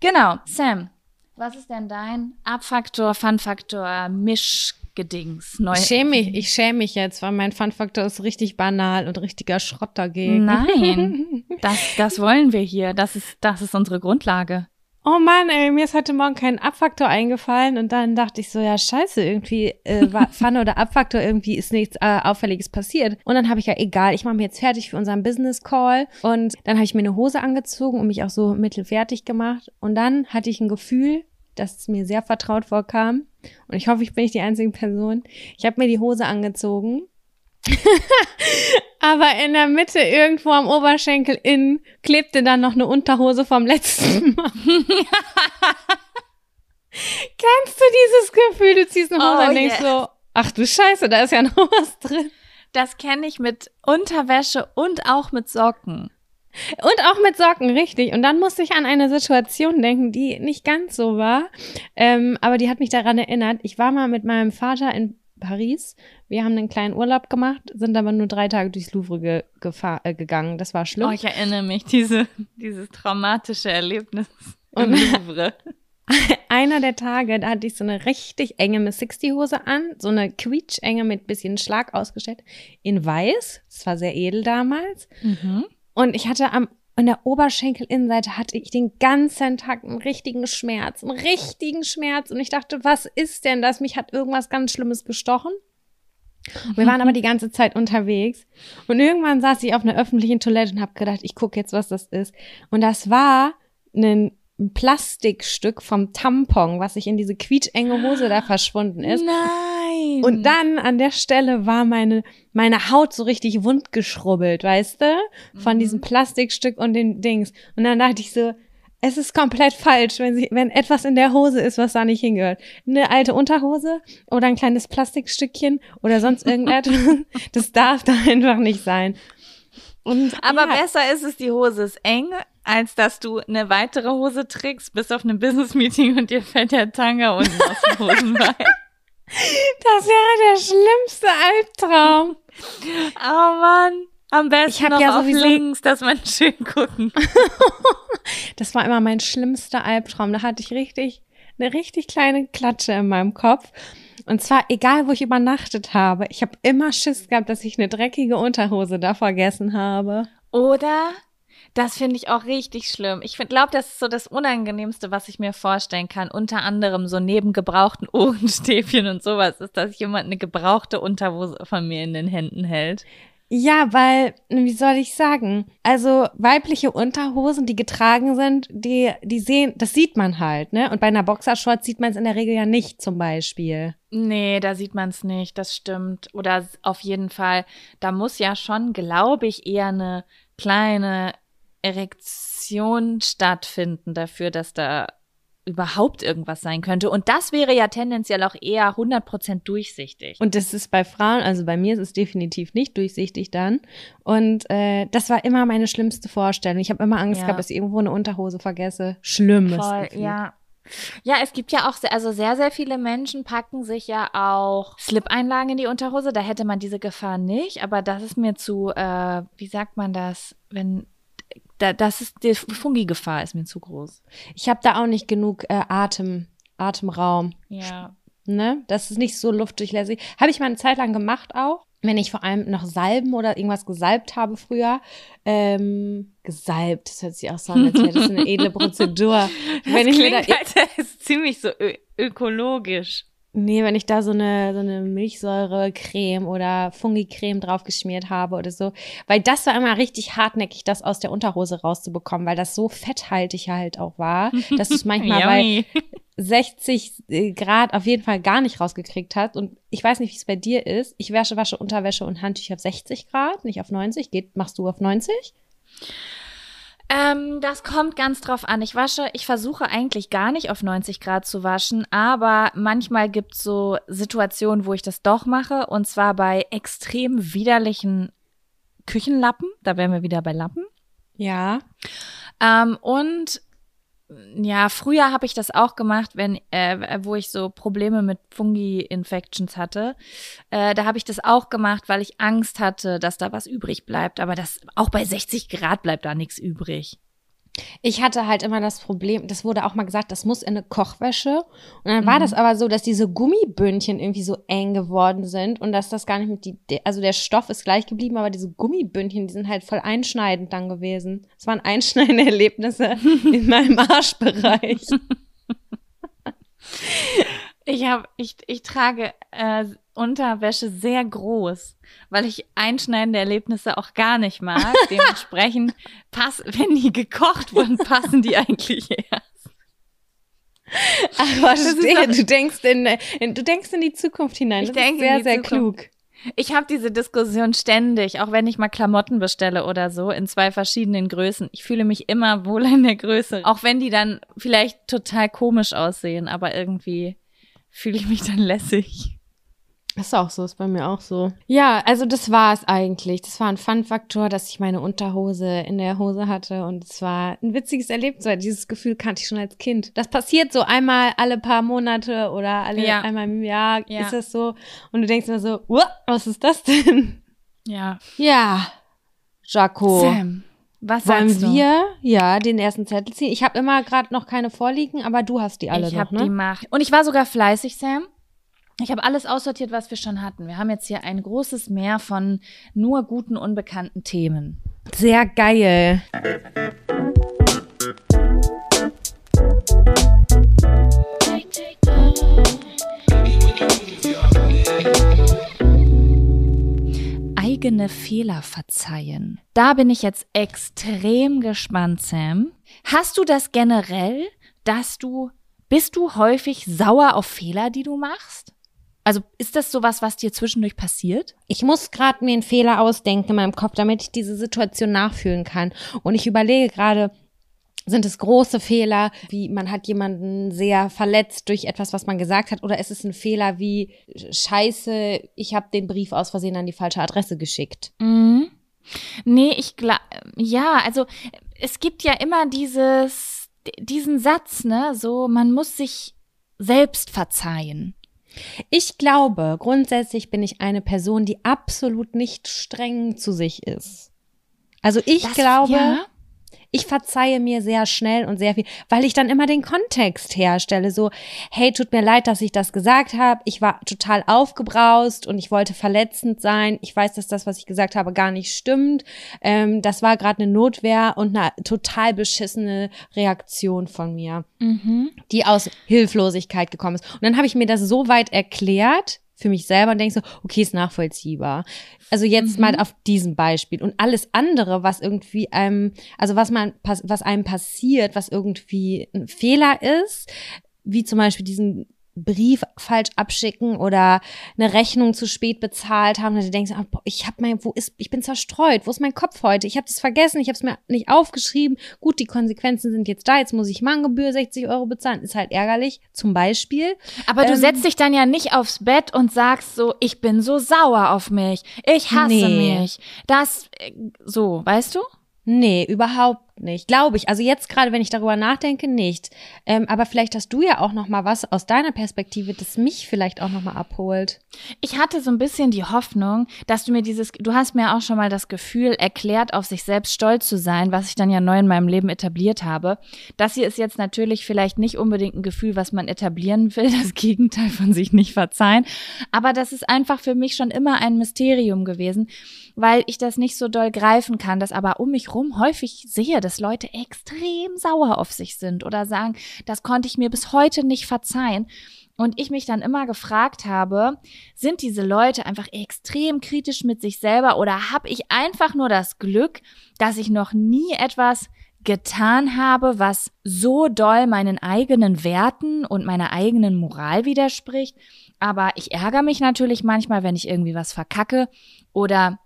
Genau, Sam, was ist denn dein Abfaktor, Fun-Faktor, Mischgedings? Neu ich schäme mich, ich schäme mich jetzt, weil mein Fun-Faktor ist richtig banal und richtiger Schrott dagegen. Nein, das, das wollen wir hier. Das ist, das ist unsere Grundlage oh Mann, ey, mir ist heute Morgen kein Abfaktor eingefallen und dann dachte ich so, ja scheiße, irgendwie äh, war Pfanne oder Abfaktor, irgendwie ist nichts äh, Auffälliges passiert. Und dann habe ich ja, egal, ich mache mich jetzt fertig für unseren Business Call und dann habe ich mir eine Hose angezogen und mich auch so mittelfertig gemacht und dann hatte ich ein Gefühl, dass es mir sehr vertraut vorkam und ich hoffe, ich bin nicht die einzige Person. Ich habe mir die Hose angezogen Aber in der Mitte irgendwo am Oberschenkel innen klebte dann noch eine Unterhose vom letzten Mal. Kennst du dieses Gefühl? Du ziehst eine Hose oh, und denkst yes. so, ach du Scheiße, da ist ja noch was drin. Das kenne ich mit Unterwäsche und auch mit Socken. Und auch mit Socken, richtig. Und dann musste ich an eine Situation denken, die nicht ganz so war, ähm, aber die hat mich daran erinnert. Ich war mal mit meinem Vater in Paris. Wir haben einen kleinen Urlaub gemacht, sind aber nur drei Tage durchs Louvre ge äh, gegangen. Das war schlimm. Oh, ich erinnere mich, diese, dieses traumatische Erlebnis im Und Louvre. einer der Tage, da hatte ich so eine richtig enge Miss 60 Hose an, so eine quietschenge mit bisschen Schlag ausgestellt, in weiß. Das war sehr edel damals. Mhm. Und ich hatte am an der Oberschenkelinnenseite hatte ich den ganzen Tag einen richtigen Schmerz, einen richtigen Schmerz. Und ich dachte, was ist denn das? Mich hat irgendwas ganz Schlimmes gestochen. Wir waren aber die ganze Zeit unterwegs. Und irgendwann saß ich auf einer öffentlichen Toilette und habe gedacht, ich gucke jetzt, was das ist. Und das war ein Plastikstück vom Tampon, was sich in diese quietschenge Hose da verschwunden ist. Nein. Und dann an der Stelle war meine, meine Haut so richtig wund geschrubbelt, weißt du? Von Mhm. diesem Plastikstück und den Dings. Und dann dachte ich so, es ist komplett falsch, wenn, sie, wenn etwas in der Hose ist, was da nicht hingehört. Eine alte Unterhose oder ein kleines Plastikstückchen oder sonst irgendetwas. das darf da einfach nicht sein. Und Aber ja, besser ist es, die Hose ist eng, als dass du eine weitere Hose trägst, bis auf einem Business-Meeting und dir fällt der Tanga unten aus dem Hosenbein. das wäre der schlimmste Albtraum. Oh Mann. Am besten Ich noch ja auf links, dass man schön gucken. Das war immer mein schlimmster Albtraum. Da hatte ich richtig, eine richtig kleine Klatsche in meinem Kopf. Und zwar egal, wo ich übernachtet habe. Ich habe immer Schiss gehabt, dass ich eine dreckige Unterhose da vergessen habe. Oder? Das finde ich auch richtig schlimm. Ich glaube, das ist so das Unangenehmste, was ich mir vorstellen kann. Unter anderem so neben gebrauchten Ohrenstäbchen und sowas ist, dass jemand eine gebrauchte Unterhose von mir in den Händen hält. Ja, weil, wie soll ich sagen? Also weibliche Unterhosen, die getragen sind, die, die sehen, das sieht man halt, ne? Und bei einer Boxershort sieht man es in der Regel ja nicht, zum Beispiel. Nee, da sieht man es nicht, das stimmt. Oder auf jeden Fall, da muss ja schon, glaube ich, eher eine kleine Erektion stattfinden dafür, dass da überhaupt irgendwas sein könnte. Und das wäre ja tendenziell auch eher 100% durchsichtig. Und das ist bei Frauen, also bei mir ist es definitiv nicht durchsichtig dann. Und äh, das war immer meine schlimmste Vorstellung. Ich habe immer Angst Ja. gehabt, dass ich irgendwo eine Unterhose vergesse. Schlimmes. Voll, Gefühl. ja. Ja, es gibt ja auch, sehr, also sehr, sehr viele Menschen packen sich ja auch Slip-Einlagen in die Unterhose. Da hätte man diese Gefahr nicht, aber das ist mir zu, äh, wie sagt man das, wenn, da, das ist, die Fungi-Gefahr ist mir zu groß. Ich habe da auch nicht genug äh, Atem, Atemraum. Ja. Ne? Das ist nicht so luftdurchlässig. Habe ich mal eine Zeit lang gemacht auch. Wenn ich vor allem noch Salben oder irgendwas gesalbt habe früher. Ähm, gesalbt, das hört sich auch so an, als wäre das eine edle Prozedur. wenn ich mir da, klingt, als wäre es ziemlich so ökologisch. Nee, wenn ich da so eine, so eine Milchsäurecreme oder Fungicreme draufgeschmiert habe oder so. Weil das war immer richtig hartnäckig, das aus der Unterhose rauszubekommen, weil das so fetthaltig halt auch war, dass du es manchmal bei Yummy. 60 Grad auf jeden Fall gar nicht rausgekriegt hast. Und ich weiß nicht, wie es bei dir ist. Ich wasche, wasche Unterwäsche und Handtücher auf 60 Grad, nicht auf 90. Geht, machst du auf 90? Ähm, das kommt ganz drauf an. Ich wasche, ich versuche eigentlich gar nicht auf 90 Grad zu waschen, aber manchmal gibt's so Situationen, wo ich das doch mache, und zwar bei extrem widerlichen Küchenlappen. Da wären wir wieder bei Lappen. Ja. Ähm, und ja, früher habe ich das auch gemacht, wenn, äh, wo ich so Probleme mit Fungi-Infections hatte. Äh, da habe ich das auch gemacht, weil ich Angst hatte, dass da was übrig bleibt. Aber das auch bei 60 Grad bleibt da nichts übrig. Ich hatte halt immer das Problem, das wurde auch mal gesagt, das muss in eine Kochwäsche. Und dann war das aber so, dass diese Gummibündchen irgendwie so eng geworden sind und dass das gar nicht mit die, also der Stoff ist gleich geblieben, aber diese Gummibündchen, die sind halt voll einschneidend dann gewesen. Es waren einschneidende Erlebnisse in meinem Arschbereich. Ich habe, ich, ich trage äh, Unterwäsche sehr groß, weil ich einschneidende Erlebnisse auch gar nicht mag. Dementsprechend pass, wenn die gekocht wurden, passen die eigentlich. Aber ist verstehe, du denkst in, in, du denkst in die Zukunft hinein. Ich das denke ist sehr, sehr Zukunft. klug. Ich habe diese Diskussion ständig, auch wenn ich mal Klamotten bestelle oder so, in zwei verschiedenen Größen. Ich fühle mich immer wohl in der Größe. Auch wenn die dann vielleicht total komisch aussehen, aber irgendwie fühle ich mich dann lässig. Ist auch so, ist bei mir auch so. Ja, also das war es eigentlich. Das war ein Fun-Faktor, dass ich meine Unterhose in der Hose hatte und es war ein witziges Erlebnis, weil dieses Gefühl kannte ich schon als Kind. Das passiert so einmal alle paar Monate oder alle Ja. einmal im Jahr Ja. ist das so und du denkst immer so, "Uah, was ist das denn? Ja. Ja, Jaco. Sam, Was Wollen sagst du? wir ja den ersten Zettel ziehen? Ich habe immer gerade noch keine vorliegen, aber du hast die alle ich noch, habe ne? die Macht. Und ich war sogar fleißig, Sam. Ich habe alles aussortiert, was wir schon hatten. Wir haben jetzt hier ein großes Meer von nur guten, unbekannten Themen. Sehr geil. Eigene Fehler verzeihen. Da bin ich jetzt extrem gespannt, Sam. Hast du das generell, dass du, bist du häufig sauer auf Fehler, die du machst? Also ist das sowas, was dir zwischendurch passiert? Ich muss gerade mir einen Fehler ausdenken in meinem Kopf, damit ich diese Situation nachfühlen kann. Und ich überlege gerade, sind es große Fehler, wie man hat jemanden sehr verletzt durch etwas, was man gesagt hat, oder ist es ein Fehler wie Scheiße, ich habe den Brief aus Versehen an die falsche Adresse geschickt? Mhm. Nee, ich glaube, ja, also es gibt ja immer dieses, diesen Satz, ne, so, man muss sich selbst verzeihen. Ich glaube, grundsätzlich bin ich eine Person, die absolut nicht streng zu sich ist. Also ich Das- glaube, ja. Ich verzeihe mir sehr schnell und sehr viel, weil ich dann immer den Kontext herstelle. So, hey, tut mir leid, dass ich das gesagt habe. Ich war total aufgebraust und ich wollte verletzend sein. Ich weiß, dass das, was ich gesagt habe, gar nicht stimmt. Ähm, das war gerade eine Notwehr und eine total beschissene Reaktion von mir Mhm. die aus Hilflosigkeit gekommen ist. Und dann habe ich mir das so weit erklärt für mich selber und denke so, okay, ist nachvollziehbar. Also jetzt Mhm. mal auf diesem Beispiel und alles andere, was irgendwie einem, also was man, was einem passiert, was irgendwie ein Fehler ist, wie zum Beispiel diesen Brief falsch abschicken oder eine Rechnung zu spät bezahlt haben, und du denkst, ah, boah, ich habe mein, wo ist, ich bin zerstreut, wo ist mein Kopf heute? Ich habe das vergessen, ich habe es mir nicht aufgeschrieben. Gut, die Konsequenzen sind jetzt da, jetzt muss ich Mahngebühr 60 Euro bezahlen, ist halt ärgerlich. Zum Beispiel, Aber du Ähm, setzt dich dann ja nicht aufs Bett und sagst so, ich bin so sauer auf mich, ich hasse Nee. mich. Das, äh, so, weißt du? Nee, überhaupt nicht. Glaube ich. Also jetzt gerade, wenn ich darüber nachdenke, nicht. Ähm, aber vielleicht hast du ja auch noch mal was aus deiner Perspektive, das mich vielleicht auch noch mal abholt. Ich hatte so ein bisschen die Hoffnung, dass du mir dieses, du hast mir auch schon mal das Gefühl erklärt, auf sich selbst stolz zu sein, was ich dann ja neu in meinem Leben etabliert habe. Das hier ist jetzt natürlich vielleicht nicht unbedingt ein Gefühl, was man etablieren will, das Gegenteil von sich nicht verzeihen. Aber das ist einfach für mich schon immer ein Mysterium gewesen, weil ich das nicht so doll greifen kann, das aber um mich rum häufig sehe, dass Leute extrem sauer auf sich sind oder sagen, das konnte ich mir bis heute nicht verzeihen. Und ich mich dann immer gefragt habe, sind diese Leute einfach extrem kritisch mit sich selber oder habe ich einfach nur das Glück, dass ich noch nie etwas getan habe, was so doll meinen eigenen Werten und meiner eigenen Moral widerspricht. Aber ich ärgere mich natürlich manchmal, wenn ich irgendwie was verkacke oder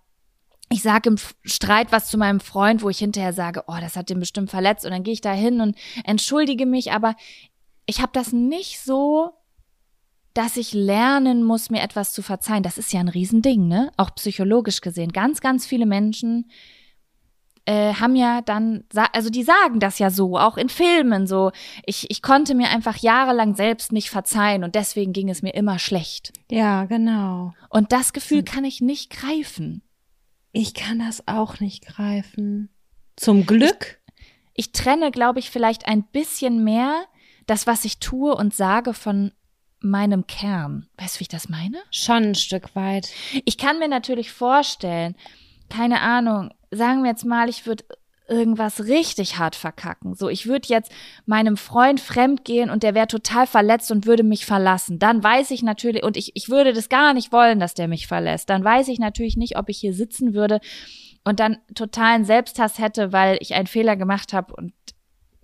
ich sage im Streit was zu meinem Freund, wo ich hinterher sage, oh, das hat den bestimmt verletzt und dann gehe ich da hin und entschuldige mich, aber ich habe das nicht so, dass ich lernen muss, mir etwas zu verzeihen. Das ist ja ein Riesending, ne? Auch psychologisch gesehen. Ganz, ganz viele Menschen äh, haben ja dann, also die sagen das ja so, auch in Filmen so. Ich, ich konnte mir einfach jahrelang selbst nicht verzeihen und deswegen ging es mir immer schlecht. Ja, genau. Und das Gefühl kann ich nicht greifen. Ich kann das auch nicht greifen. Zum Glück. ich trenne, glaube ich, vielleicht ein bisschen mehr das, was ich tue und sage von meinem Kern. Weißt du, wie ich das meine? Schon ein Stück weit. Ich kann mir natürlich vorstellen, keine Ahnung, sagen wir jetzt mal, ich würde irgendwas richtig hart verkacken. So, ich würde jetzt meinem Freund fremd gehen und der wäre total verletzt und würde mich verlassen. Dann weiß ich natürlich, und ich, ich würde das gar nicht wollen, dass der mich verlässt. Dann weiß ich natürlich nicht, ob ich hier sitzen würde und dann totalen Selbsthass hätte, weil ich einen Fehler gemacht habe und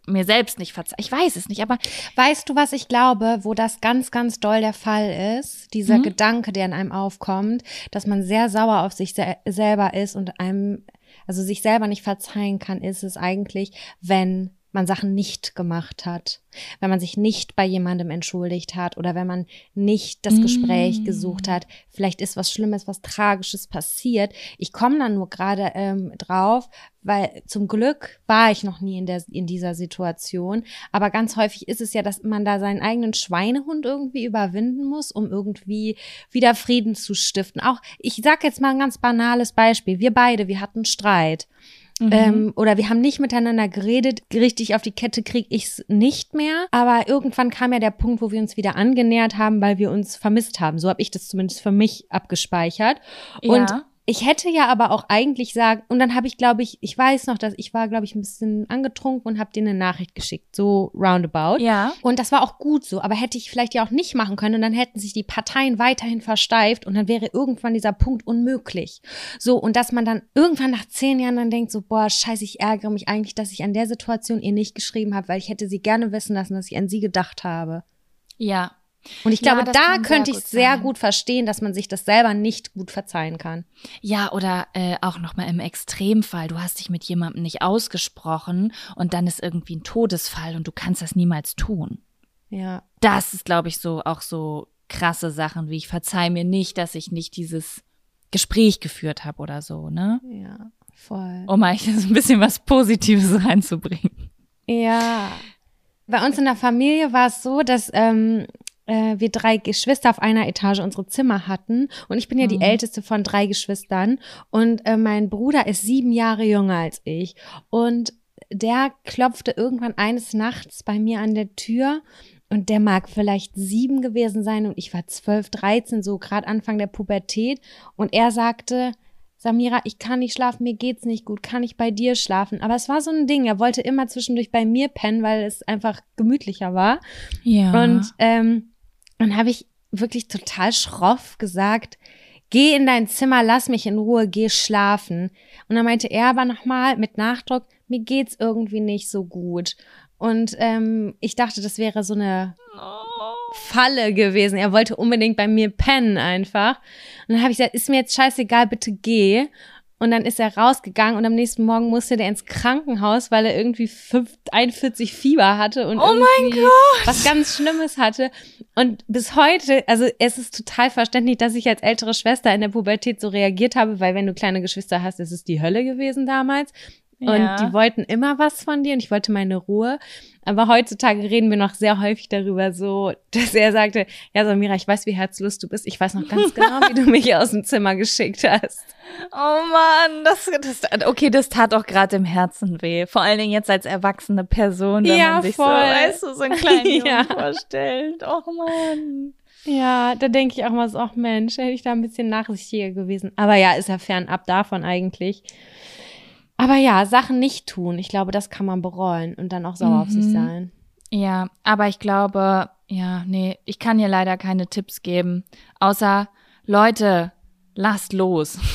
mir selbst nicht verzeihe. Ich weiß es nicht, aber Weißt du, was ich glaube, wo das ganz, ganz doll der Fall ist? Dieser Mhm. Gedanke, der in einem aufkommt, dass man sehr sauer auf sich se selber ist und einem, also sich selber nicht verzeihen kann, ist es eigentlich, wenn man Sachen nicht gemacht hat, wenn man sich nicht bei jemandem entschuldigt hat oder wenn man nicht das Gespräch Mm. gesucht hat. Vielleicht ist was Schlimmes, was Tragisches passiert. Ich komme dann nur gerade ähm, drauf, weil zum Glück war ich noch nie in, der, in dieser Situation. Aber ganz häufig ist es ja, dass man da seinen eigenen Schweinehund irgendwie überwinden muss, um irgendwie wieder Frieden zu stiften. Auch, ich sag jetzt mal ein ganz banales Beispiel. Wir beide, wir hatten Streit. Mhm. Ähm, oder wir haben nicht miteinander geredet. Richtig auf die Kette kriege ich es nicht mehr. Aber irgendwann kam ja der Punkt, wo wir uns wieder angenähert haben, weil wir uns vermisst haben. So habe ich das zumindest für mich abgespeichert. Und Ja. Ich hätte ja aber auch eigentlich sagen, und dann habe ich, glaube ich, ich weiß noch, dass ich war, glaube ich, ein bisschen angetrunken und habe dir eine Nachricht geschickt, so roundabout. Ja. Und das war auch gut so, aber hätte ich vielleicht ja auch nicht machen können und dann hätten sich die Parteien weiterhin versteift und dann wäre irgendwann dieser Punkt unmöglich. So, und dass man dann irgendwann nach zehn Jahren dann denkt, so, boah, scheiße, ich ärgere mich eigentlich, dass ich an der Situation ihr nicht geschrieben habe, weil ich hätte sie gerne wissen lassen, dass ich an sie gedacht habe. Ja. Und ich Ja, glaube, das da könnte ich sehr sein. gut verstehen, dass man sich das selber nicht gut verzeihen kann. Ja, oder äh, auch nochmal im Extremfall, du hast dich mit jemandem nicht ausgesprochen und dann ist irgendwie ein Todesfall und du kannst das niemals tun. Ja. Das ist, glaube ich, so auch so krasse Sachen, wie ich verzeih mir nicht, dass ich nicht dieses Gespräch geführt habe oder so, ne? Ja, voll. Um eigentlich so ein bisschen was Positives reinzubringen. Ja. Bei uns in der Familie war es so, dass ähm, äh, wir drei Geschwister auf einer Etage unsere Zimmer hatten. Und ich bin ja die Mhm. älteste von drei Geschwistern. Und äh, mein Bruder ist sieben Jahre jünger als ich. Und der klopfte irgendwann eines Nachts bei mir an der Tür. Und der mag vielleicht sieben gewesen sein und ich war zwölf, dreizehn, so gerade Anfang der Pubertät. Und er sagte, Samira, ich kann nicht schlafen, mir geht's nicht gut, kann ich bei dir schlafen? Aber es war so ein Ding, er wollte immer zwischendurch bei mir pennen, weil es einfach gemütlicher war. Ja. Und ähm, dann habe ich wirklich total schroff gesagt, geh in dein Zimmer, lass mich in Ruhe, geh schlafen. Und dann meinte er aber nochmal mit Nachdruck, mir geht's irgendwie nicht so gut. Und ähm, ich dachte, das wäre so eine Falle gewesen. Er wollte unbedingt bei mir pennen einfach. Und dann habe ich gesagt, ist mir jetzt scheißegal, bitte geh. Und dann ist er rausgegangen und am nächsten Morgen musste der ins Krankenhaus, weil er irgendwie fünf- 41 Fieber hatte und Oh mein irgendwie Gott! was ganz Schlimmes hatte. Und bis heute, also es ist total verständlich, dass ich als ältere Schwester in der Pubertät so reagiert habe, weil wenn du kleine Geschwister hast, ist es die Hölle gewesen damals. Und Ja. die wollten immer was von dir und ich wollte meine Ruhe. Aber heutzutage reden wir noch sehr häufig darüber so, dass er sagte, ja Samira, ich weiß, wie herzlos du bist. Ich weiß noch ganz genau, wie du mich aus dem Zimmer geschickt hast. Oh Mann, das, das okay, das tat auch gerade im Herzen weh. Vor allen Dingen jetzt als erwachsene Person, wenn Ja, man sich voll. so, weißt du, so einen kleinen Jungen Ja. vorstellt. Oh Mann. Ja, da denke ich auch mal so, ach Mensch, hätte ich da ein bisschen nachsichtiger gewesen. Aber ja, ist ja fernab davon eigentlich. Aber ja, Sachen nicht tun. Ich glaube, das kann man bereuen und dann auch sauer auf sich Mhm. sein. Ja, aber ich glaube, ja, nee, ich kann hier leider keine Tipps geben. Außer, Leute, lasst los.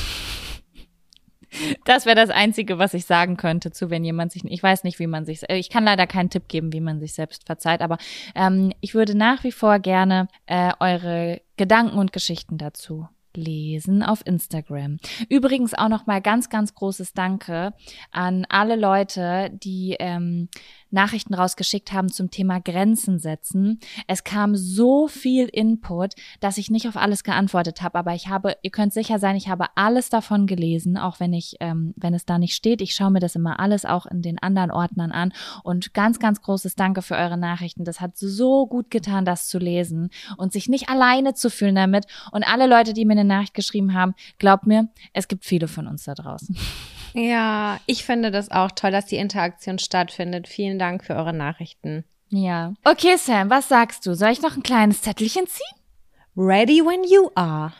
Das wäre das Einzige, was ich sagen könnte zu, wenn jemand sich, ich weiß nicht, wie man sich, ich kann leider keinen Tipp geben, wie man sich selbst verzeiht, aber ähm, ich würde nach wie vor gerne äh, eure Gedanken und Geschichten dazu lesen auf Instagram. Übrigens auch noch mal ganz, ganz großes Danke an alle Leute, die ähm, Nachrichten rausgeschickt haben zum Thema Grenzen setzen. Es kam so viel Input, dass ich nicht auf alles geantwortet habe, aber ich habe, ihr könnt sicher sein, ich habe alles davon gelesen, auch wenn ich, ähm, wenn es da nicht steht. Ich schaue mir das immer alles auch in den anderen Ordnern an und ganz, ganz großes Danke für eure Nachrichten. Das hat so gut getan, das zu lesen und sich nicht alleine zu fühlen damit. Und alle Leute, die mir eine Nachricht geschrieben haben, glaubt mir, es gibt viele von uns da draußen. Ja, ich finde das auch toll, dass die Interaktion stattfindet. Vielen Dank für eure Nachrichten. Ja. Okay, Sam, was sagst du? Soll ich noch ein kleines Zettelchen ziehen? Ready when you are.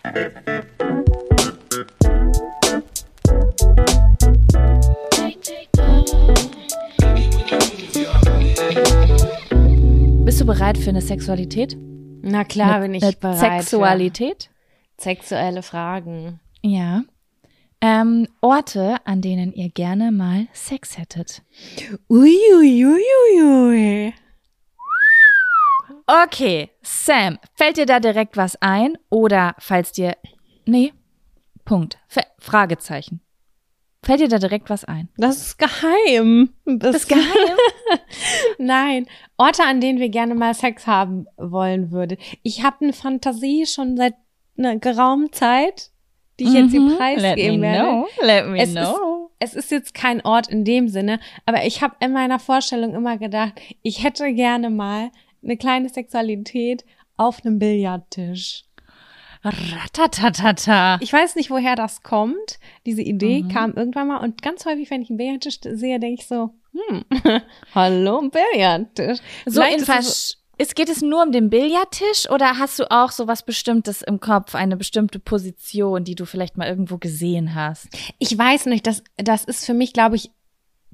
Bist du bereit für eine Sexualität? Na klar, Eine- bin ich bereit. Sexualität? Sexuelle Fragen. Ja. Ähm, Orte, an denen ihr gerne mal Sex hättet. Uiuiuiui. Okay, Sam, fällt dir da direkt was ein? Oder falls dir. Nee. Punkt. F Fragezeichen. Fällt dir da direkt was ein? Das ist geheim. Das, ist geheim? Nein, Orte, an denen wir gerne mal Sex haben wollen würde. Ich habe eine Fantasie schon seit einer geraumen Zeit, die ich jetzt hier Mhm. preisgeben werde. know. Let me Es ist- know. Es ist jetzt kein Ort in dem Sinne, aber ich habe in meiner Vorstellung immer gedacht, ich hätte gerne mal eine kleine Sexualität auf einem Billardtisch. Ratatatata. Ich weiß nicht, woher das kommt. Diese Idee Mhm. kam irgendwann mal und ganz häufig, wenn ich einen Billardtisch sehe, denke ich so, hm, hallo Billardtisch. So Vielleicht in ist Vers ist, geht es nur um den Billardtisch oder hast du auch so was Bestimmtes im Kopf, eine bestimmte Position, die du vielleicht mal irgendwo gesehen hast? Ich weiß nicht, das, das ist für mich, glaube ich,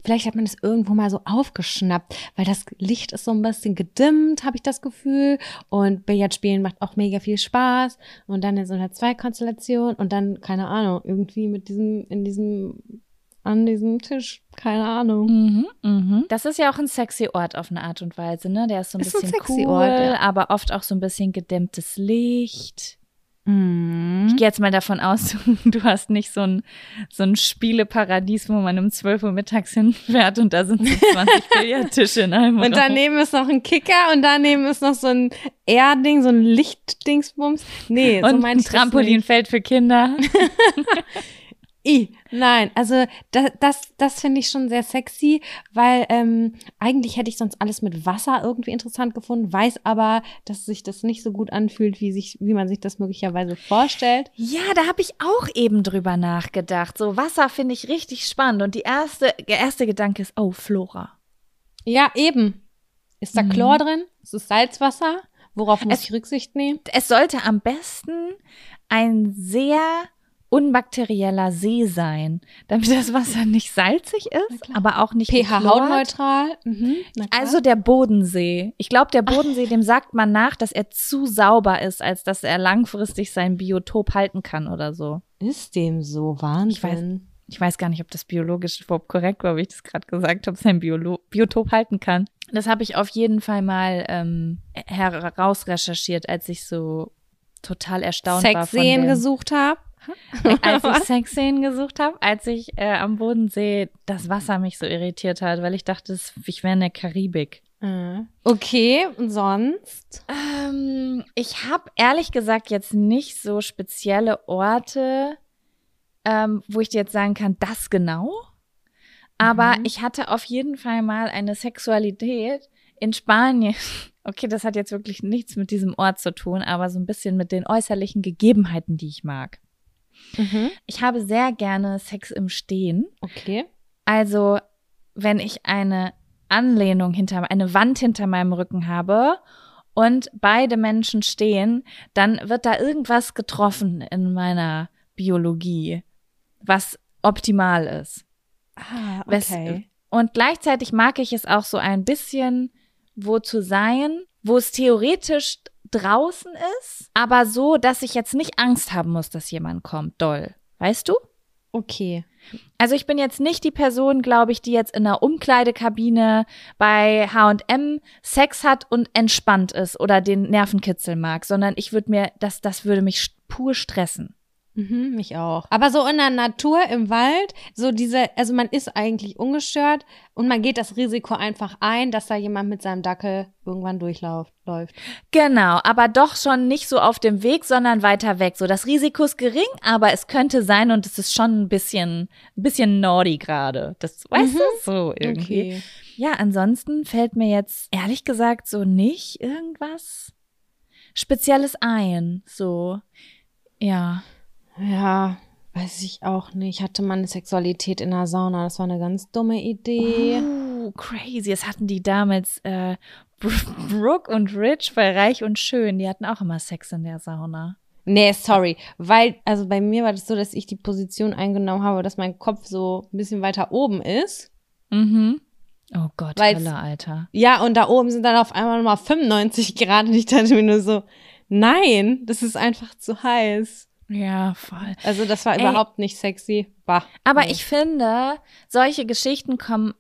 vielleicht hat man das irgendwo mal so aufgeschnappt, weil das Licht ist so ein bisschen gedimmt, habe ich das Gefühl. Und Billardspielen macht auch mega viel Spaß. Und dann in so einer Zweikonstellation und dann, keine Ahnung, irgendwie mit diesem, in diesem, an diesem Tisch, keine Ahnung. Mhm, mhm. Das ist ja auch ein sexy Ort auf eine Art und Weise, ne? Der ist so ein Ist ein bisschen sexy cool, Ort, ja. aber oft auch so ein bisschen gedämmtes Licht. Mhm. Ich gehe jetzt mal davon aus, du hast nicht so ein, so ein Spieleparadies, wo man um 12 Uhr mittags hinfährt und da sind so 20 Billardtische in einem Und daneben ist noch ein Kicker und daneben ist noch so ein Erding, so ein Lichtdingsbums. Nee, so und ein ich das nicht. Trampolinfeld für Kinder. I, nein, also das, das, das finde ich schon sehr sexy, weil ähm, eigentlich hätte ich sonst alles mit Wasser irgendwie interessant gefunden, weiß aber, dass sich das nicht so gut anfühlt, wie sich, wie man sich das möglicherweise vorstellt. Ja, da habe ich auch eben drüber nachgedacht. So Wasser finde ich richtig spannend. Und die erste, der erste Gedanke ist, oh, Flora. Ja, eben. Ist da Mhm. Chlor drin? Ist es Salzwasser? Worauf muss Es- ich Rücksicht nehmen? Es sollte am besten ein sehr unbakterieller See sein, damit das Wasser nicht salzig ist, aber auch nicht pH gechlort. hautneutral. Mhm. Also der Bodensee. Ich glaube, der Bodensee, dem sagt man nach, dass er zu sauber ist, als dass er langfristig sein Biotop halten kann oder so. ist dem so Wahnsinn. Ich weiß gar nicht, ob das biologisch überhaupt korrekt war, wie ich das gerade gesagt habe, sein Biolo Biotop halten kann. Das habe ich auf jeden Fall mal ähm, herausrecherchiert, als ich so total erstaunt war von Sexszenen dem, gesucht habe. Als ich Sexszenen gesucht habe, als ich äh, am Bodensee das Wasser mich so irritiert hat, weil ich dachte, ich wäre in der Karibik. Äh, Okay, und sonst? Ähm, ich habe ehrlich gesagt jetzt nicht so spezielle Orte, ähm, wo ich dir jetzt sagen kann, das genau. Aber Mhm. ich hatte auf jeden Fall mal eine Sexualität in Spanien. Okay, das hat jetzt wirklich nichts mit diesem Ort zu tun, aber so ein bisschen mit den äußerlichen Gegebenheiten, die ich mag. Mhm. Ich habe sehr gerne Sex im Stehen. Okay. Also, wenn ich eine Anlehnung hinter, eine Wand hinter meinem Rücken habe und beide Menschen stehen, dann wird da irgendwas getroffen in meiner Biologie, was optimal ist. Ah, okay. Und gleichzeitig mag ich es auch so ein bisschen, wo zu sein, wo es theoretisch draußen ist, aber so, dass ich jetzt nicht Angst haben muss, dass jemand kommt, doll. Weißt du? Okay. Also ich bin jetzt nicht die Person, glaube ich, die jetzt in einer Umkleidekabine bei H&M Sex hat und entspannt ist oder den Nervenkitzel mag, sondern ich würde mir, das, das würde mich pur stressen. Mhm, mich auch. Aber so in der Natur, im Wald, so diese, also man ist eigentlich ungestört und man geht das Risiko einfach ein, dass da jemand mit seinem Dackel irgendwann durchläuft. Läuft. Genau, aber doch schon nicht so auf dem Weg, sondern weiter weg. So, das Risiko ist gering, aber es könnte sein und es ist schon ein bisschen, ein bisschen naughty gerade. Das, weißt Mhm. du, so irgendwie. Ja, ansonsten fällt mir jetzt ehrlich gesagt so nicht irgendwas Spezielles ein. So, ja. Ja, weiß ich auch nicht. Hatte man eine Sexualität in der Sauna? Das war eine ganz dumme Idee. Oh, crazy. Das hatten die damals äh, Br- Brooke und Rich bei Reich und Schön. Die hatten auch immer Sex in der Sauna. Nee, sorry. Weil, also bei mir war das so, dass ich die Position eingenommen habe, dass mein Kopf so ein bisschen weiter oben ist. Mhm. Oh Gott, Weil's- Hölle, Alter. Ja, und da oben sind dann auf einmal nochmal 95 Grad und ich dachte mir nur so, nein, das ist einfach zu heiß. Ja, voll. Also das war Ey. überhaupt nicht sexy. Bah. Aber Nee. ich finde, solche Geschichten kommen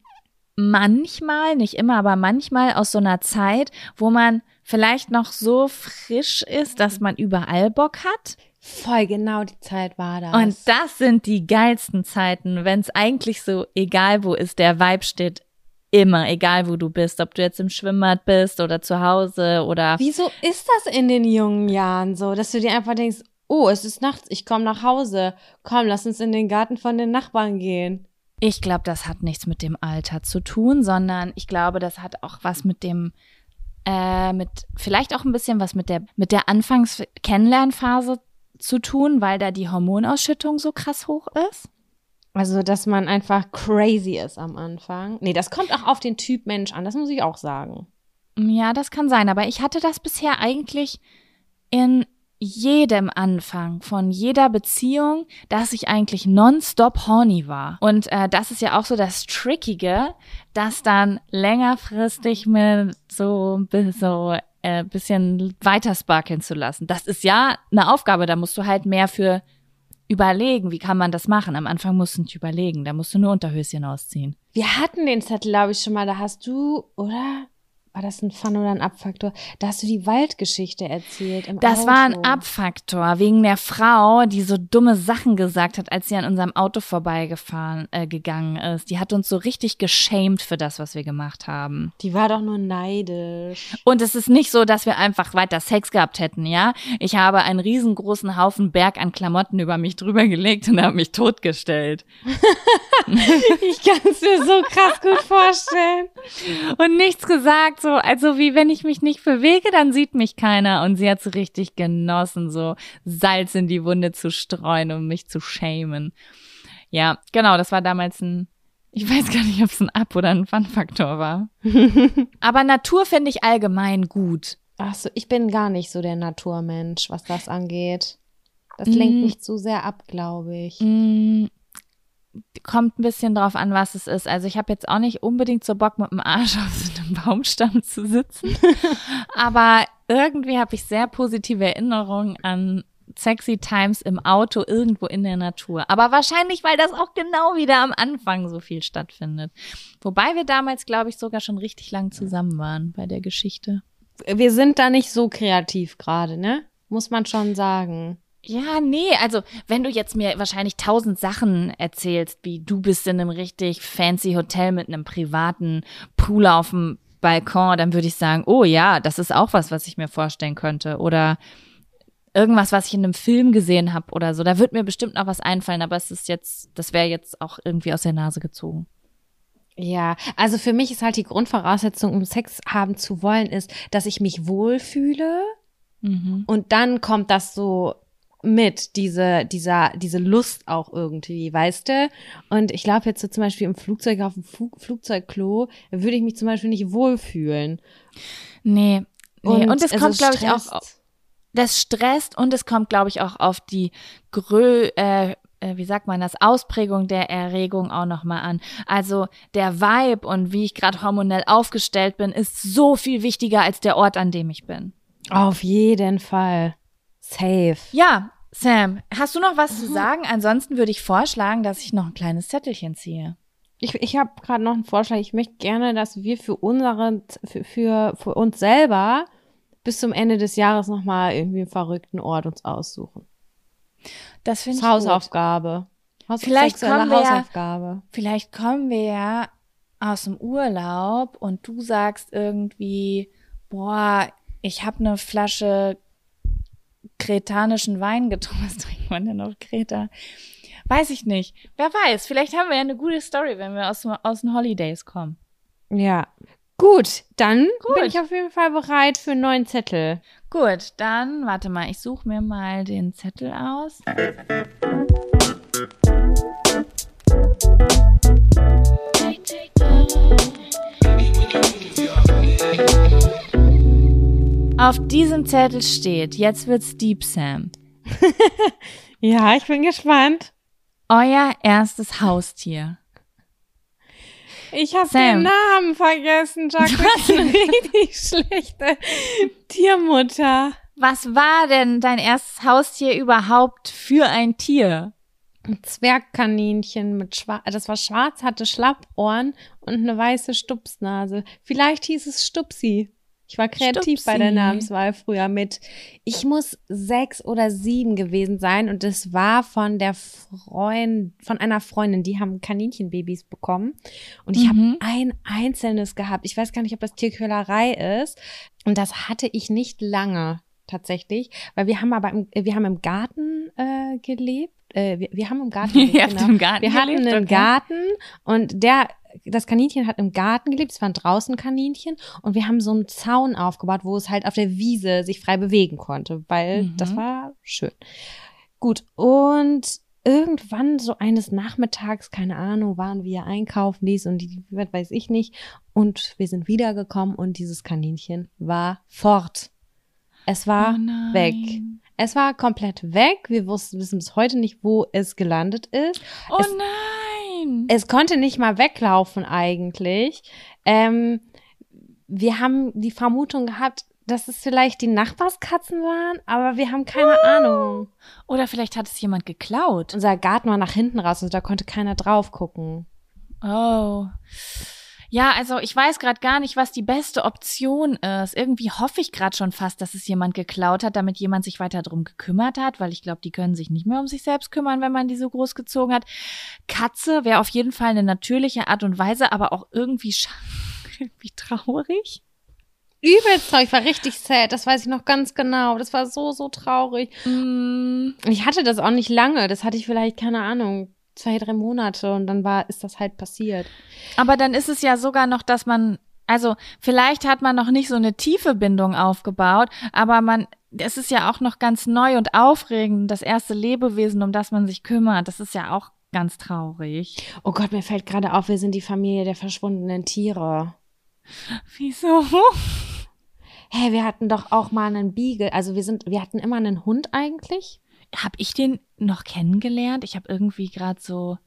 manchmal, nicht immer, aber manchmal aus so einer Zeit, wo man vielleicht noch so frisch ist, dass man überall Bock hat. Voll genau die Zeit war das. Und das sind die geilsten Zeiten, wenn es eigentlich so egal wo ist, der Vibe steht immer, egal wo du bist, ob du jetzt im Schwimmbad bist oder zu Hause oder Wieso ist das in den jungen Jahren so, dass du dir einfach denkst, oh, es ist nachts, ich komme nach Hause. Komm, lass uns in den Garten von den Nachbarn gehen. Ich glaube, das hat nichts mit dem Alter zu tun, sondern ich glaube, das hat auch was mit dem, äh, mit vielleicht auch ein bisschen was mit der mit der Anfangs-Kennenlernphase zu tun, weil da die Hormonausschüttung so krass hoch ist? Also, dass man einfach crazy ist am Anfang. Nee, das kommt auch auf den Typ Mensch an, das muss ich auch sagen. Ja, das kann sein, aber ich hatte das bisher eigentlich in jedem Anfang von jeder Beziehung, dass ich eigentlich nonstop horny war. Und äh, das ist ja auch so das Trickige, das dann längerfristig mit so, so äh, bisschen weiter sparkeln zu lassen. Das ist ja eine Aufgabe, da musst du halt mehr für überlegen, wie kann man das machen. Am Anfang musst du nicht überlegen, da musst du nur Unterhöschen ausziehen. Wir hatten den Zettel, glaube ich, schon mal. Da hast du, oder? War das ein Fun oder ein Abfaktor? Da hast du die Waldgeschichte erzählt. Das Auto. war ein Abfaktor wegen der Frau, die so dumme Sachen gesagt hat, als sie an unserem Auto vorbeigefahren äh, gegangen ist. Die hat uns so richtig geschämt für das, was wir gemacht haben. Die war doch nur neidisch. Und es ist nicht so, dass wir einfach weiter Sex gehabt hätten, ja? Ich habe einen riesengroßen Haufen Berg an Klamotten über mich drüber gelegt und habe mich totgestellt. Ich kann es mir so krass gut vorstellen. Und nichts gesagt, so, also wie wenn ich mich nicht bewege, dann sieht mich keiner. Und sie hat so richtig genossen, so Salz in die Wunde zu streuen, um mich zu schämen. Ja, genau, das war damals ein, ich weiß gar nicht, ob es ein Ab- oder ein Fun-Faktor war. Aber Natur finde ich allgemein gut. Ach so, ich bin gar nicht so der Naturmensch, was das angeht. Das lenkt Mm. mich zu sehr ab, glaube ich. Mm, kommt ein bisschen drauf an, was es ist. Also ich habe jetzt auch nicht unbedingt so Bock, mit dem Arsch auf so einem Baumstamm zu sitzen. Aber irgendwie habe ich sehr positive Erinnerungen an sexy Times im Auto irgendwo in der Natur. Aber wahrscheinlich, weil das auch genau wieder am Anfang so viel stattfindet. Wobei wir damals, glaube ich, sogar schon richtig lang zusammen waren bei der Geschichte. Wir sind da nicht so kreativ gerade, ne? Muss man schon sagen. Ja, nee, also wenn du jetzt mir wahrscheinlich tausend Sachen erzählst, wie du bist in einem richtig fancy Hotel mit einem privaten Pool auf dem Balkon, dann würde ich sagen, oh ja, das ist auch was, was ich mir vorstellen könnte. Oder irgendwas, was ich in einem Film gesehen habe oder so. Da wird mir bestimmt noch was einfallen, aber es ist jetzt, das wäre jetzt auch irgendwie aus der Nase gezogen. Ja, also für mich ist halt die Grundvoraussetzung, um Sex haben zu wollen, ist, dass ich mich wohlfühle Mhm. und dann kommt das so mit, diese, dieser, diese Lust auch irgendwie, weißt du? Und ich glaube jetzt so zum Beispiel im Flugzeug, auf dem Flug, Flugzeugklo, würde ich mich zum Beispiel nicht wohlfühlen. Nee. nee. Und, es also kommt, glaube ich, auch das stresst und es kommt, glaube ich, auch auf die Grö äh, äh, wie sagt man das, Ausprägung der Erregung auch nochmal an. Also der Vibe und wie ich gerade hormonell aufgestellt bin, ist so viel wichtiger als der Ort, an dem ich bin. Auf jeden Fall. Safe. Ja, Sam, hast du noch was zu sagen? Ansonsten würde ich vorschlagen, dass ich noch ein kleines Zettelchen ziehe. Ich, ich habe gerade noch einen Vorschlag. Ich möchte gerne, dass wir für unsere, für, für, für uns selber bis zum Ende des Jahres nochmal irgendwie einen verrückten Ort uns aussuchen. Das finde ich. Hausaufgabe. Haus Vielleicht kommen wir ja- Hausaufgabe. Vielleicht kommen wir ja aus dem Urlaub und du sagst irgendwie, boah, ich habe eine Flasche kretanischen Wein getrunken. Was trinkt man denn auf Kreta? Weiß ich nicht. Wer weiß, vielleicht haben wir ja eine gute Story, wenn wir aus, aus den Holidays kommen. Ja. Gut, dann Gut. bin ich auf jeden Fall bereit für einen neuen Zettel. Gut, dann warte mal, ich suche mir mal den Zettel aus. Auf diesem Zettel steht, jetzt wird's Deep Sam. Ja, ich bin gespannt. Euer erstes Haustier. Ich habe den Namen vergessen, Jacqueline. Ich bin richtig schlechte Tiermutter. Was war denn dein erstes Haustier überhaupt für ein Tier? Ein Zwergkaninchen mit schwarz, das war schwarz, hatte Schlappohren und eine weiße Stupsnase. Vielleicht hieß es Stupsi. Ich war kreativ bei der Stupsi. Namenswahl früher mit. Ich muss sechs oder sieben gewesen sein und es war von der Freund, von einer Freundin, die haben Kaninchenbabys bekommen und ich Mhm. habe ein einzelnes gehabt. Ich weiß gar nicht, ob das Tierquälerei ist und das hatte ich nicht lange tatsächlich, weil wir haben aber im, wir haben im Garten äh, gelebt. Äh, wir, wir haben im Garten gelebt, genau. im Garten Wir hatten gelebt, einen okay. Garten und der, das Kaninchen hat im Garten gelebt, es waren draußen Kaninchen und wir haben so einen Zaun aufgebaut, wo es halt auf der Wiese sich frei bewegen konnte, weil Mhm. das war schön. Gut, und irgendwann so eines Nachmittags, keine Ahnung, waren wir einkaufen, dies und die, was weiß ich nicht. Und wir sind wiedergekommen und dieses Kaninchen war fort. Es war Oh weg. Es war komplett weg. Wir wussten, wissen bis heute nicht, wo es gelandet ist. Oh Es- nein. Es konnte nicht mal weglaufen eigentlich. Ähm, wir haben die Vermutung gehabt, dass es vielleicht die Nachbarskatzen waren, aber wir haben keine Ahnung. Oder vielleicht hat es jemand geklaut. Unser Garten war nach hinten raus, also da konnte keiner drauf gucken. Oh. Ja, also ich weiß gerade gar nicht, was die beste Option ist. Irgendwie hoffe ich gerade schon fast, dass es jemand geklaut hat, damit jemand sich weiter drum gekümmert hat, weil ich glaube, die können sich nicht mehr um sich selbst kümmern, wenn man die so groß gezogen hat. Katze wäre auf jeden Fall eine natürliche Art und Weise, aber auch irgendwie, irgendwie traurig. Übelst traurig, ich war richtig sad, das weiß ich noch ganz genau. Das war so, so traurig. Mm, ich hatte das auch nicht lange, das hatte ich vielleicht, keine Ahnung, zwei, drei Monate und dann war, ist das halt passiert. Aber dann ist es ja sogar noch, dass man, also vielleicht hat man noch nicht so eine tiefe Bindung aufgebaut, aber man, es ist ja auch noch ganz neu und aufregend, das erste Lebewesen, um das man sich kümmert. Das ist ja auch ganz traurig. Oh Gott, mir fällt gerade auf, wir sind die Familie der verschwundenen Tiere. Wieso? Hey, wir hatten doch auch mal einen Beagle. Also wir sind, wir hatten immer einen Hund eigentlich. Hab ich den noch kennengelernt? Ich habe irgendwie gerade so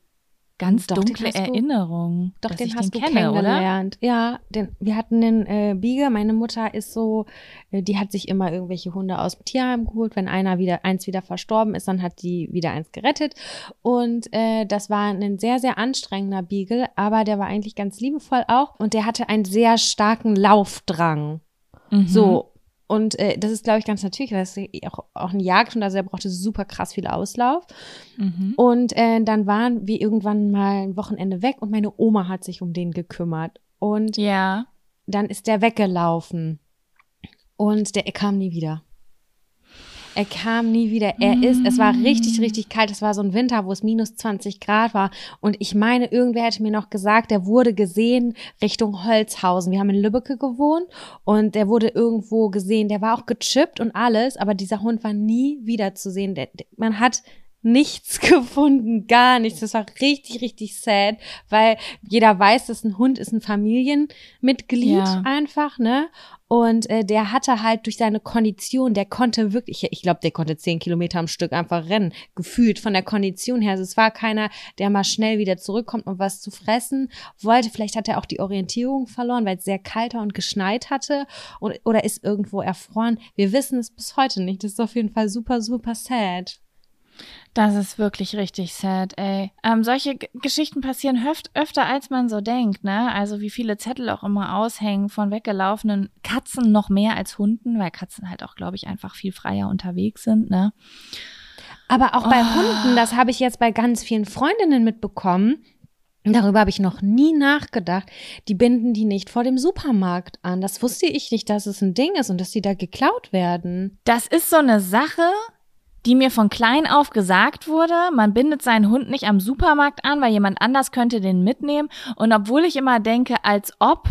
ganz Doch, dunkle Erinnerungen, Doch, dass den ich hast den du kenne, oder? kennengelernt. Ja, den, wir hatten den äh, Beagle. Meine Mutter ist so, äh, die hat sich immer irgendwelche Hunde aus dem Tierheim geholt. Wenn einer wieder, eins wieder verstorben ist, dann hat die wieder eins gerettet. Und äh, das war ein sehr, sehr anstrengender Beagle, aber der war eigentlich ganz liebevoll auch. Und der hatte einen sehr starken Laufdrang. Mhm. So. Und äh, das ist, glaube ich, ganz natürlich. Das ist auch, auch ein Jagdhund, also er brauchte super krass viel Auslauf. Mhm. Und äh, dann waren wir irgendwann mal ein Wochenende weg und meine Oma hat sich um den gekümmert. Und Ja. dann ist der weggelaufen. Und der er kam nie wieder. Er kam nie wieder. Er ist, es war richtig, richtig kalt. Es war so ein Winter, wo es minus 20 Grad war. Und ich meine, irgendwer hätte mir noch gesagt, der wurde gesehen Richtung Holzhausen. Wir haben in Lübbecke gewohnt und der wurde irgendwo gesehen. Der war auch gechippt und alles, aber dieser Hund war nie wieder zu sehen. Der, der, man hat nichts gefunden, gar nichts. Das war richtig, richtig sad, weil jeder weiß, dass ein Hund ist ein Familienmitglied Ja. einfach, ne? Und äh, der hatte halt durch seine Kondition, der konnte wirklich, ich glaube, der konnte zehn Kilometer am Stück einfach rennen, gefühlt von der Kondition her. Also es war keiner, der mal schnell wieder zurückkommt, um was zu fressen wollte. Vielleicht hat er auch die Orientierung verloren, weil es sehr kalter und geschneit hatte oder, oder ist irgendwo erfroren. Wir wissen es bis heute nicht. Das ist auf jeden Fall super, super sad. Das ist wirklich richtig sad, ey. Ähm, solche G Geschichten passieren öft öfter, als man so denkt, ne? Also wie viele Zettel auch immer aushängen von weggelaufenen Katzen noch mehr als Hunden, weil Katzen halt auch, glaube ich, einfach viel freier unterwegs sind, ne? Aber auch bei Oh. Hunden, das habe ich jetzt bei ganz vielen Freundinnen mitbekommen. Darüber habe ich noch nie nachgedacht. Die binden die nicht vor dem Supermarkt an. Das wusste ich nicht, dass es ein Ding ist und dass die da geklaut werden. Das ist so eine Sache, die mir von klein auf gesagt wurde. Man bindet seinen Hund nicht am Supermarkt an, weil jemand anders könnte den mitnehmen. Und obwohl ich immer denke, als ob,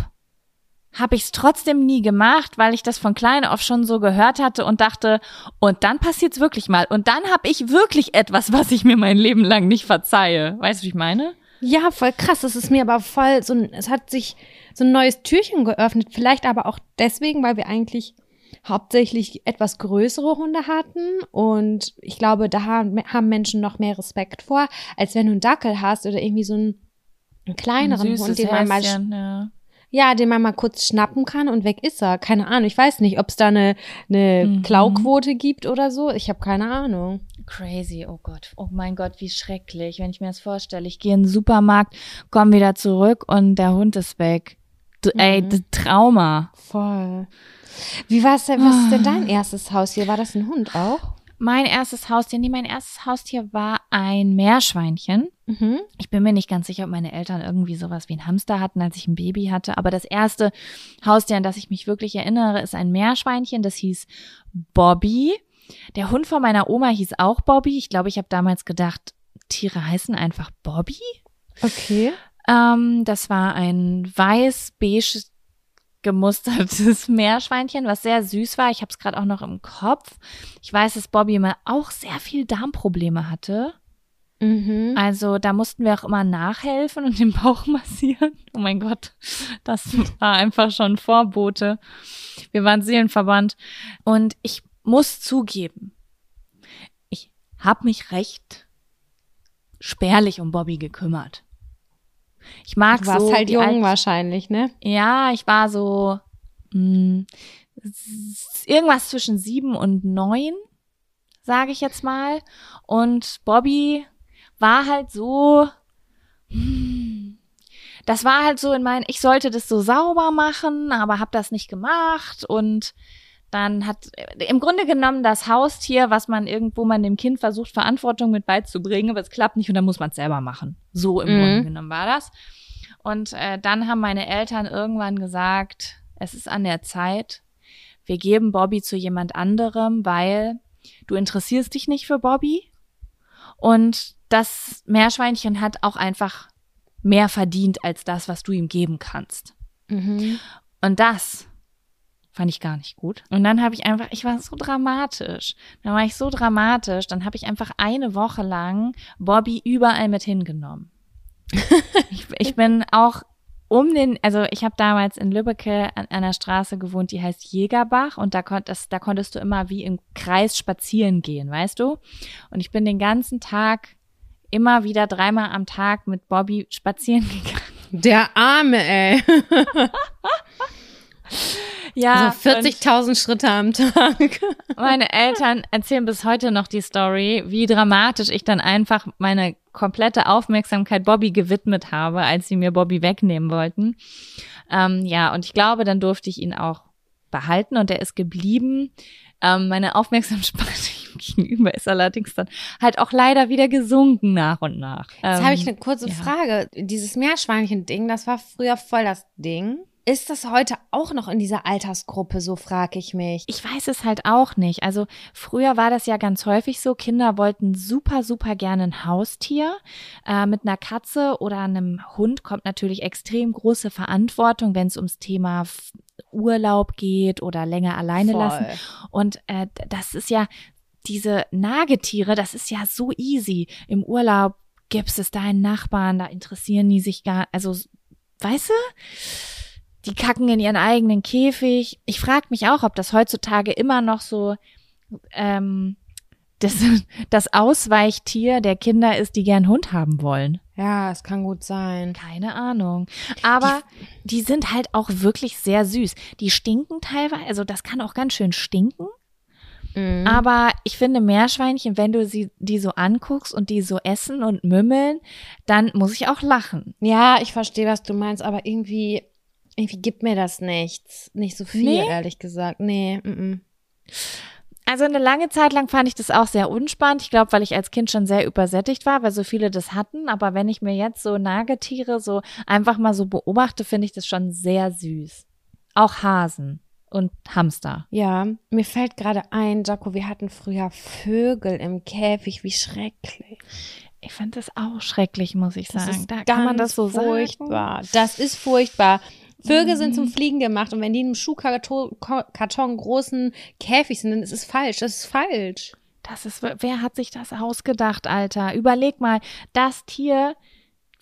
habe ich es trotzdem nie gemacht, weil ich das von klein auf schon so gehört hatte und dachte, und dann passiert's wirklich mal. Und dann habe ich wirklich etwas, was ich mir mein Leben lang nicht verzeihe. Weißt du, wie ich meine? Ja, voll krass. Das ist mir aber voll so ein, es hat sich so ein neues Türchen geöffnet. Vielleicht aber auch deswegen, weil wir eigentlich hauptsächlich etwas größere Hunde hatten. Und ich glaube, da haben haben Menschen noch mehr Respekt vor, als wenn du einen Dackel hast oder irgendwie so einen, einen kleineren Ein Hund, den man mal ja. Ja, den man mal kurz schnappen kann und weg ist er. Keine Ahnung. Ich weiß nicht, ob es da eine, eine Mhm. Klauquote gibt oder so. Ich habe keine Ahnung. Crazy, oh Gott, oh mein Gott, wie schrecklich, wenn ich mir das vorstelle. Ich gehe in den Supermarkt, komme wieder zurück und der Hund ist weg. Du, Ey, Mhm. das Trauma. Voll. Wie war's denn, was ist denn Ah. dein erstes Haustier? War das ein Hund auch? Mein erstes Haustier, nee, mein erstes Haustier war ein Meerschweinchen. Mhm. Ich bin mir nicht ganz sicher, ob meine Eltern irgendwie sowas wie ein Hamster hatten, als ich ein Baby hatte. Aber das erste Haustier, an das ich mich wirklich erinnere, ist ein Meerschweinchen. Das hieß Bobby. Der Hund von meiner Oma hieß auch Bobby. Ich glaube, ich habe damals gedacht, Tiere heißen einfach Bobby. Okay. Ähm, das war ein weiß-beige gemustertes Meerschweinchen, was sehr süß war. Ich habe es gerade auch noch im Kopf. Ich weiß, dass Bobby immer auch sehr viel Darmprobleme hatte. Mhm. Also da mussten wir auch immer nachhelfen und den Bauch massieren. Oh mein Gott, das war einfach schon Vorbote. Wir waren Seelenverwandt. Und ich muss zugeben, ich habe mich recht spärlich um Bobby gekümmert. Ich mag Du warst so halt die jung alten- wahrscheinlich, ne? ja, ich war so mh, s- irgendwas zwischen sieben und neun, sage ich jetzt mal. Und Bobby war halt so, hm, das war halt so in meinen, ich sollte das so sauber machen, aber habe das nicht gemacht und dann hat im Grunde genommen das Haustier, was man irgendwo man dem Kind versucht, Verantwortung mit beizubringen, aber es klappt nicht und dann muss man es selber machen. So im Mhm. Grunde genommen war das. Und äh, dann haben meine Eltern irgendwann gesagt, es ist an der Zeit, wir geben Bobby zu jemand anderem, weil du interessierst dich nicht für Bobby und das Meerschweinchen hat auch einfach mehr verdient als das, was du ihm geben kannst. Mhm. Und das fand ich gar nicht gut. Und dann habe ich einfach, ich war so dramatisch. Dann war ich so dramatisch, dann habe ich einfach eine Woche lang Bobby überall mit hingenommen. ich, ich bin auch um den, also ich habe damals in Lübbecke an einer Straße gewohnt, die heißt Jägerbach und da konntest, da konntest du immer wie im Kreis spazieren gehen, weißt du? Und ich bin den ganzen Tag immer wieder dreimal am Tag mit Bobby spazieren gegangen. Der Arme, ey. Ja, so 40.000 Schritte am Tag. Meine Eltern erzählen bis heute noch die Story, wie dramatisch ich dann einfach meine komplette Aufmerksamkeit Bobby gewidmet habe, als sie mir Bobby wegnehmen wollten. Ähm, ja, und ich glaube, dann durfte ich ihn auch behalten und er ist geblieben. Ähm, meine Aufmerksamkeit ihm gegenüber ist allerdings dann halt auch leider wieder gesunken nach und nach. Jetzt Ähm, habe ich eine kurze ja. Frage. Dieses Meerschweinchen-Ding, das war früher voll das Ding. Ist das heute auch noch in dieser Altersgruppe, so frage ich mich. Ich weiß es halt auch nicht. Also früher war das ja ganz häufig so, Kinder wollten super, super gerne ein Haustier. Äh, mit einer Katze oder einem Hund kommt natürlich extrem große Verantwortung, wenn es ums Thema Urlaub geht oder länger alleine Voll. lassen. Und äh, das ist ja, diese Nagetiere, das ist ja so easy. Im Urlaub gibst es deinen Nachbarn, da interessieren die sich gar, also, weißt du? Die kacken in ihren eigenen Käfig. Ich frage mich auch, ob das heutzutage immer noch so ähm, das, das Ausweichtier der Kinder ist, die gern Hund haben wollen. Ja, es kann gut sein. Keine Ahnung. Aber die, sind halt auch wirklich sehr süß. Die stinken teilweise, also das kann auch ganz schön stinken. Mhm. Aber ich finde Meerschweinchen, wenn du sie die so anguckst und die so essen und mümmeln, dann muss ich auch lachen. Ja, ich verstehe, was du meinst, aber irgendwie, irgendwie gibt mir das nichts. Nicht so viel, Nee? ehrlich gesagt. Nee, mm Also eine lange Zeit lang fand ich das auch sehr unspannend. Ich glaube, weil ich als Kind schon sehr übersättigt war, weil so viele das hatten. Aber wenn ich mir jetzt so Nagetiere so einfach mal so beobachte, finde ich das schon sehr süß. Auch Hasen und Hamster. Ja, mir fällt gerade ein, Jaco, wir hatten früher Vögel im Käfig, wie schrecklich. Ich finde das auch schrecklich, muss ich Das sagen. Da kann man das so furchtbar. Das ist furchtbar. Vögel sind Mhm. zum Fliegen gemacht und wenn die in einem Schuhkarton großen Käfig sind, dann ist es falsch. Das ist falsch. Das ist, wer hat sich das ausgedacht, Alter? Überleg mal, das Tier,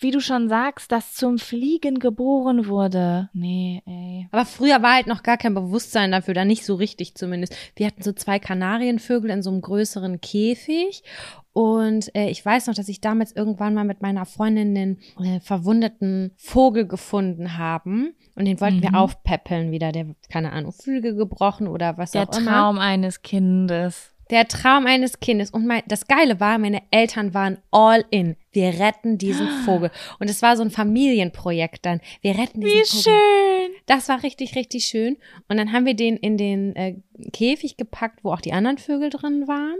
wie du schon sagst, das zum Fliegen geboren wurde. Nee, ey. Aber früher war halt noch gar kein Bewusstsein dafür, da nicht so richtig zumindest. Wir hatten so zwei Kanarienvögel in so einem größeren Käfig und äh, ich weiß noch, dass ich damals irgendwann mal mit meiner Freundin den äh, verwundeten Vogel gefunden haben und den wollten Mhm. wir aufpäppeln wieder. Der, keine Ahnung, Flügel gebrochen oder was Der auch immer. Traum eines Kindes. Der Traum eines Kindes. Und mein, das Geile war, meine Eltern waren all in. Wir retten diesen Vogel. Und es war so ein Familienprojekt dann. Wir retten diesen Wie Vogel. schön. Das war richtig, richtig schön. Und dann haben wir den in den äh, Käfig gepackt, wo auch die anderen Vögel drin waren.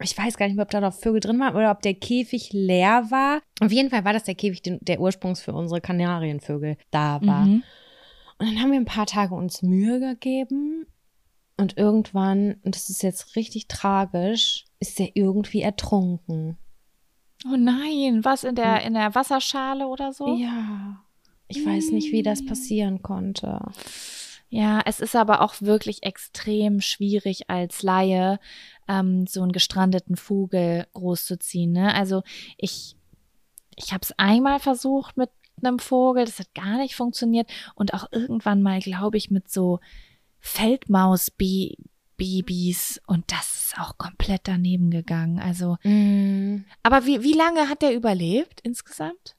Ich weiß gar nicht mehr, ob da noch Vögel drin waren oder ob der Käfig leer war. Auf jeden Fall war das der Käfig, den, der ursprungs für unsere Kanarienvögel da war. Mhm. Und dann haben wir ein paar Tage uns Mühe gegeben. Und irgendwann, und das ist jetzt richtig tragisch, ist der irgendwie ertrunken. Oh nein, was in der, in der Wasserschale oder so? Ja. Ich weiß nicht, wie das passieren konnte. Ja, es ist aber auch wirklich extrem schwierig als Laie, ähm, so einen gestrandeten Vogel großzuziehen. Ne? Also ich, ich habe es einmal versucht mit einem Vogel, das hat gar nicht funktioniert und auch irgendwann mal, glaube ich, mit so Feldmausbabys und das ist auch komplett daneben gegangen. Also, Mm, aber wie, wie lange hat der überlebt insgesamt?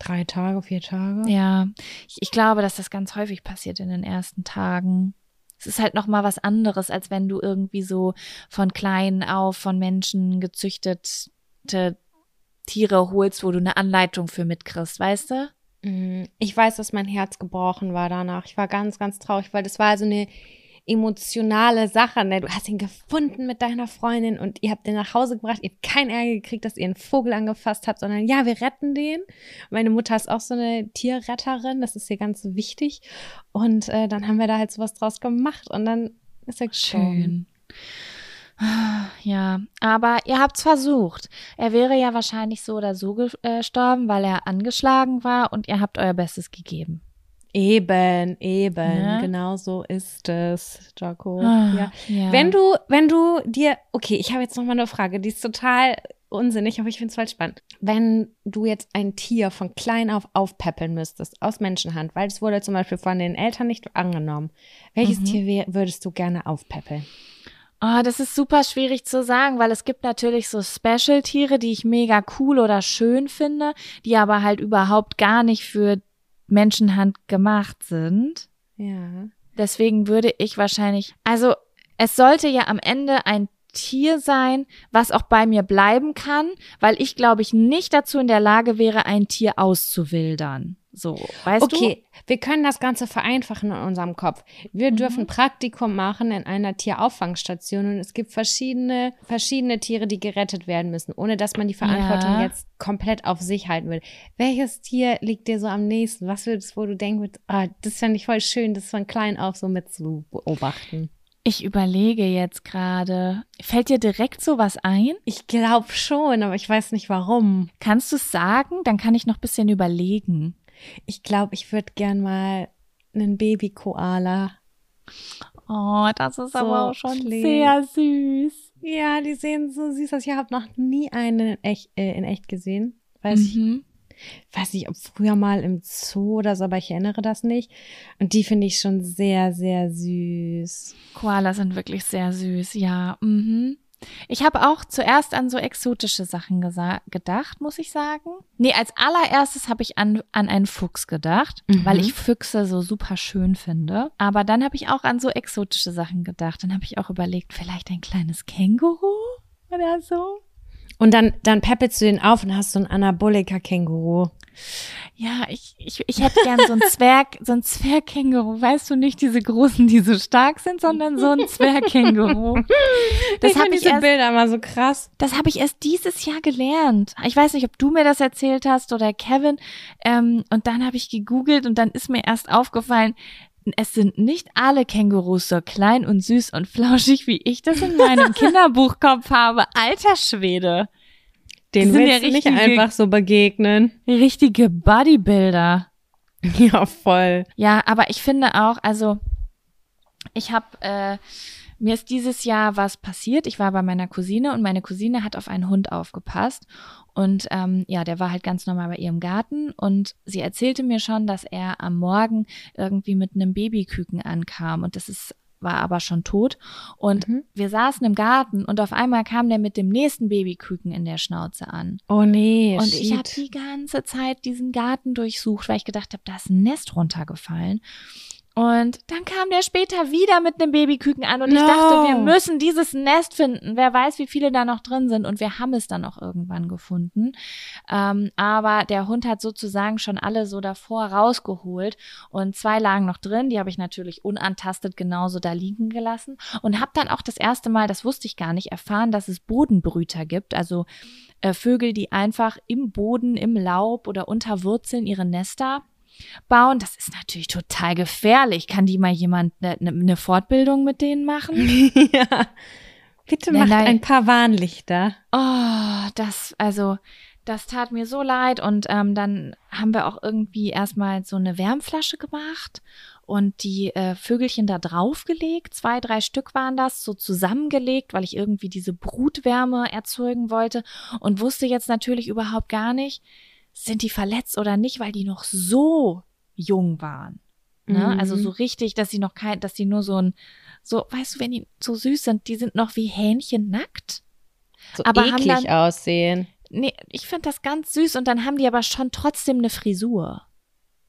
drei Tage, vier Tage. Ja, ich, ich glaube, dass das ganz häufig passiert in den ersten Tagen. Es ist halt noch mal was anderes, als wenn du irgendwie so von klein auf von Menschen gezüchtete Tiere holst, wo du eine Anleitung für mitkriegst, weißt du? Mm, Ich weiß, dass mein Herz gebrochen war danach. Ich war ganz, ganz traurig, weil das war so eine emotionale Sache. Ne? Du hast ihn gefunden mit deiner Freundin und ihr habt den nach Hause gebracht. Ihr habt keinen Ärger gekriegt, dass ihr einen Vogel angefasst habt, sondern ja, wir retten den. Meine Mutter ist auch so eine Tierretterin. Das ist ihr ganz wichtig. Und äh, dann haben wir da halt sowas draus gemacht und dann ist er. Schön. Ja, aber ihr habt's versucht. Er wäre ja wahrscheinlich so oder so gestorben, weil er angeschlagen war und ihr habt euer Bestes gegeben. Eben, eben, Ne? genau so ist es, Jaco. Ah, ja. ja. Wenn du, wenn du dir, okay, ich habe jetzt noch mal eine Frage, die ist total unsinnig, aber ich finde es voll spannend. Wenn du jetzt ein Tier von klein auf aufpäppeln müsstest, aus Menschenhand, weil es wurde zum Beispiel von den Eltern nicht angenommen, welches Mhm. Tier würdest du gerne aufpäppeln? Oh, das ist super schwierig zu sagen, weil es gibt natürlich so Special-Tiere, die ich mega cool oder schön finde, die aber halt überhaupt gar nicht für Menschenhand gemacht sind. Ja. Deswegen würde ich wahrscheinlich, also es sollte ja am Ende ein Tier sein, was auch bei mir bleiben kann, weil ich glaube ich nicht dazu in der Lage wäre, ein Tier auszuwildern. So, weißt du? Okay, wir können das Ganze vereinfachen in unserem Kopf. Wir Mhm. dürfen Praktikum machen in einer Tierauffangstation und es gibt verschiedene, verschiedene Tiere, die gerettet werden müssen, ohne dass man die Verantwortung Ja. jetzt komplett auf sich halten will. Welches Tier liegt dir so am nächsten? Was würdest, wo du denkst, ah, das fände ich voll schön, das von klein auf so mit zu beobachten? Ich überlege jetzt gerade. Fällt dir direkt sowas ein? Ich glaube schon, aber ich weiß nicht warum. Kannst du es sagen? Dann kann ich noch ein bisschen überlegen. Ich glaube, ich würde gern mal einen Baby-Koala. Oh, das ist So aber auch schon klein. sehr süß. Ja, die sehen so süß aus. Ich habe noch nie einen in echt, äh, in echt gesehen. Weiß ich Mhm. weiß nicht, ob früher mal im Zoo oder so, aber ich erinnere das nicht. Und die finde ich schon sehr, sehr süß. Koalas sind wirklich sehr süß, ja. Mhm. Ich habe auch zuerst an so exotische Sachen gedacht, muss ich sagen. Nee, als allererstes habe ich an, an einen Fuchs gedacht, Mhm. weil ich Füchse so super schön finde. Aber dann habe ich auch an so exotische Sachen gedacht. Dann habe ich auch überlegt, vielleicht ein kleines Känguru oder so. Und dann, dann peppelst du den auf und hast so ein Anabolika-Känguru. Ja, ich, ich, ich hätte gern so ein Zwerg, so ein Zwergkänguru. Weißt du, nicht diese großen, die so stark sind, sondern so ein Zwergkänguru. Das habe ich diese erst Bilder immer so krass. Das habe ich erst dieses Jahr gelernt. Ich weiß nicht, ob du mir das erzählt hast oder Kevin. Ähm, und dann habe ich gegoogelt und dann ist mir erst aufgefallen, es sind nicht alle Kängurus so klein und süß und flauschig, wie ich das in meinem Kinderbuchkopf habe. Alter Schwede. Den sind willst ja du nicht einfach so begegnen. Richtige Bodybuilder. Ja, voll. Ja, aber ich finde auch, also ich habe, äh, mir ist dieses Jahr was passiert. Ich war bei meiner Cousine und meine Cousine hat auf einen Hund aufgepasst. Und ähm, ja, der war halt ganz normal bei ihrem Garten und sie erzählte mir schon, dass er am Morgen irgendwie mit einem Babyküken ankam und das ist war aber schon tot und Mhm. wir saßen im Garten und auf einmal kam der mit dem nächsten Babyküken in der Schnauze an. Oh nee, Und ich habe shit. die ganze Zeit diesen Garten durchsucht, weil ich gedacht habe, da ist ein Nest runtergefallen. Und dann kam der später wieder mit einem Babyküken an und ich No. dachte, wir müssen dieses Nest finden. Wer weiß, wie viele da noch drin sind. Und wir haben es dann auch irgendwann gefunden. Ähm, aber der Hund hat sozusagen schon alle so davor rausgeholt und zwei lagen noch drin. Die habe ich natürlich unantastet genauso da liegen gelassen und habe dann auch das erste Mal, das wusste ich gar nicht, erfahren, dass es Bodenbrüter gibt. Also äh, Vögel, die einfach im Boden, im Laub oder unter Wurzeln ihre Nester bauen. Das ist natürlich total gefährlich. Kann die mal jemand eine ne, ne Fortbildung mit denen machen? ja. Bitte macht nein. ein paar Warnlichter. Oh, das, also, das tat mir so leid. Und ähm, dann haben wir auch irgendwie erstmal so eine Wärmflasche gemacht und die äh, Vögelchen da draufgelegt. Zwei, drei Stück waren das, so zusammengelegt, weil ich irgendwie diese Brutwärme erzeugen wollte und wusste jetzt natürlich überhaupt gar nicht, sind die verletzt oder nicht, weil die noch so jung waren. Ne? Mhm. Also so richtig, dass sie noch kein, dass die nur so ein, so, weißt du, wenn die so süß sind, die sind noch wie Hähnchen nackt. So Aber haben eklig dann- aussehen. Nee, ich finde das ganz süß und dann haben die aber schon trotzdem eine Frisur.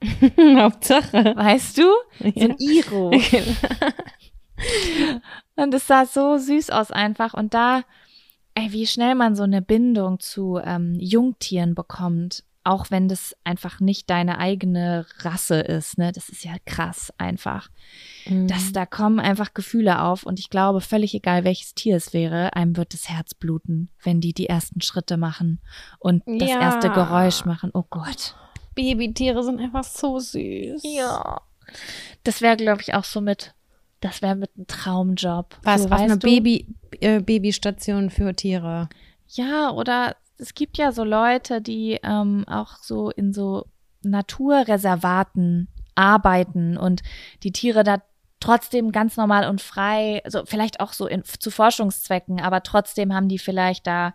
Hauptsache. Weißt du? So ein Iro. Und es sah so süß aus einfach. Und da, ey, wie schnell man so eine Bindung zu ähm, Jungtieren bekommt, auch wenn das einfach nicht deine eigene Rasse ist, ne? Das ist ja krass einfach. Mhm. Das, da kommen einfach Gefühle auf und ich glaube, völlig egal welches Tier es wäre, einem wird das Herz bluten, wenn die die ersten Schritte machen und das Ja. erste Geräusch machen. Oh Gott. Babytiere sind einfach so süß. Ja. Das wäre, glaube ich, auch so mit, das wäre mit einem Traumjob. Was, so, was eine du? Baby, äh, Babystation für Tiere. Ja, oder es gibt ja so Leute, die ähm, auch so in so Naturreservaten arbeiten und die Tiere da trotzdem ganz normal und frei, also vielleicht auch so in, zu Forschungszwecken, aber trotzdem haben die vielleicht da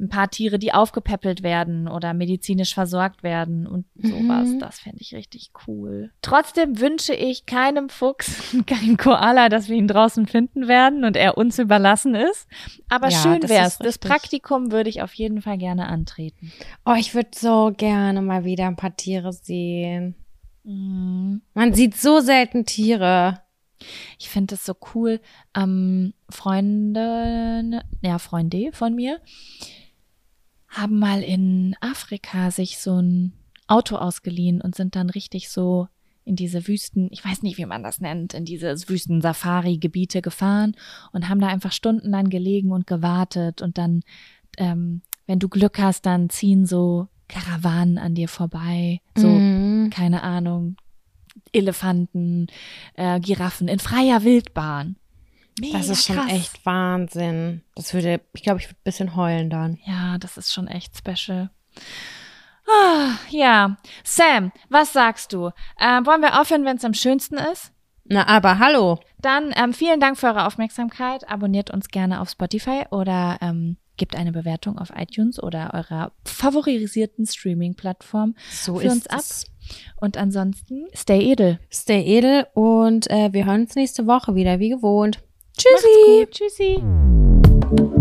ein paar Tiere, die aufgepäppelt werden oder medizinisch versorgt werden und sowas. Mhm. Das fände ich richtig cool. Trotzdem wünsche ich keinem Fuchs, keinem Koala, dass wir ihn draußen finden werden und er uns überlassen ist. Aber Ja, schön das wär's. ist Das. Praktikum würde ich auf jeden Fall gerne antreten. Oh, ich würde so gerne mal wieder ein paar Tiere sehen. Mhm. Man sieht so selten Tiere. Ich finde es so cool. Ähm, Freunde, ja, Freunde von mir haben mal in Afrika sich so ein Auto ausgeliehen und sind dann richtig so in diese Wüsten, ich weiß nicht, wie man das nennt, in diese Wüsten-Safari-Gebiete gefahren und haben da einfach stundenlang gelegen und gewartet und dann, ähm, wenn du Glück hast, dann ziehen so Karawanen an dir vorbei, so Mhm. keine Ahnung, Elefanten, äh, Giraffen in freier Wildbahn. Mega Das ist schon krass. echt Wahnsinn. Das würde, ich glaube, ich würde ein bisschen heulen dann. Ja, das ist schon echt special. Ah, ja. Sam, was sagst du? Ähm, wollen wir aufhören, wenn es am schönsten ist? Na, aber hallo. Dann ähm, vielen Dank für eure Aufmerksamkeit. Abonniert uns gerne auf Spotify oder ähm, gebt eine Bewertung auf iTunes oder eurer favorisierten Streaming-Plattform So für uns ab. es. Und ansonsten, stay edel. Stay edel und äh, wir hören uns nächste Woche wieder, wie gewohnt. Tschüssi. Tschüssi.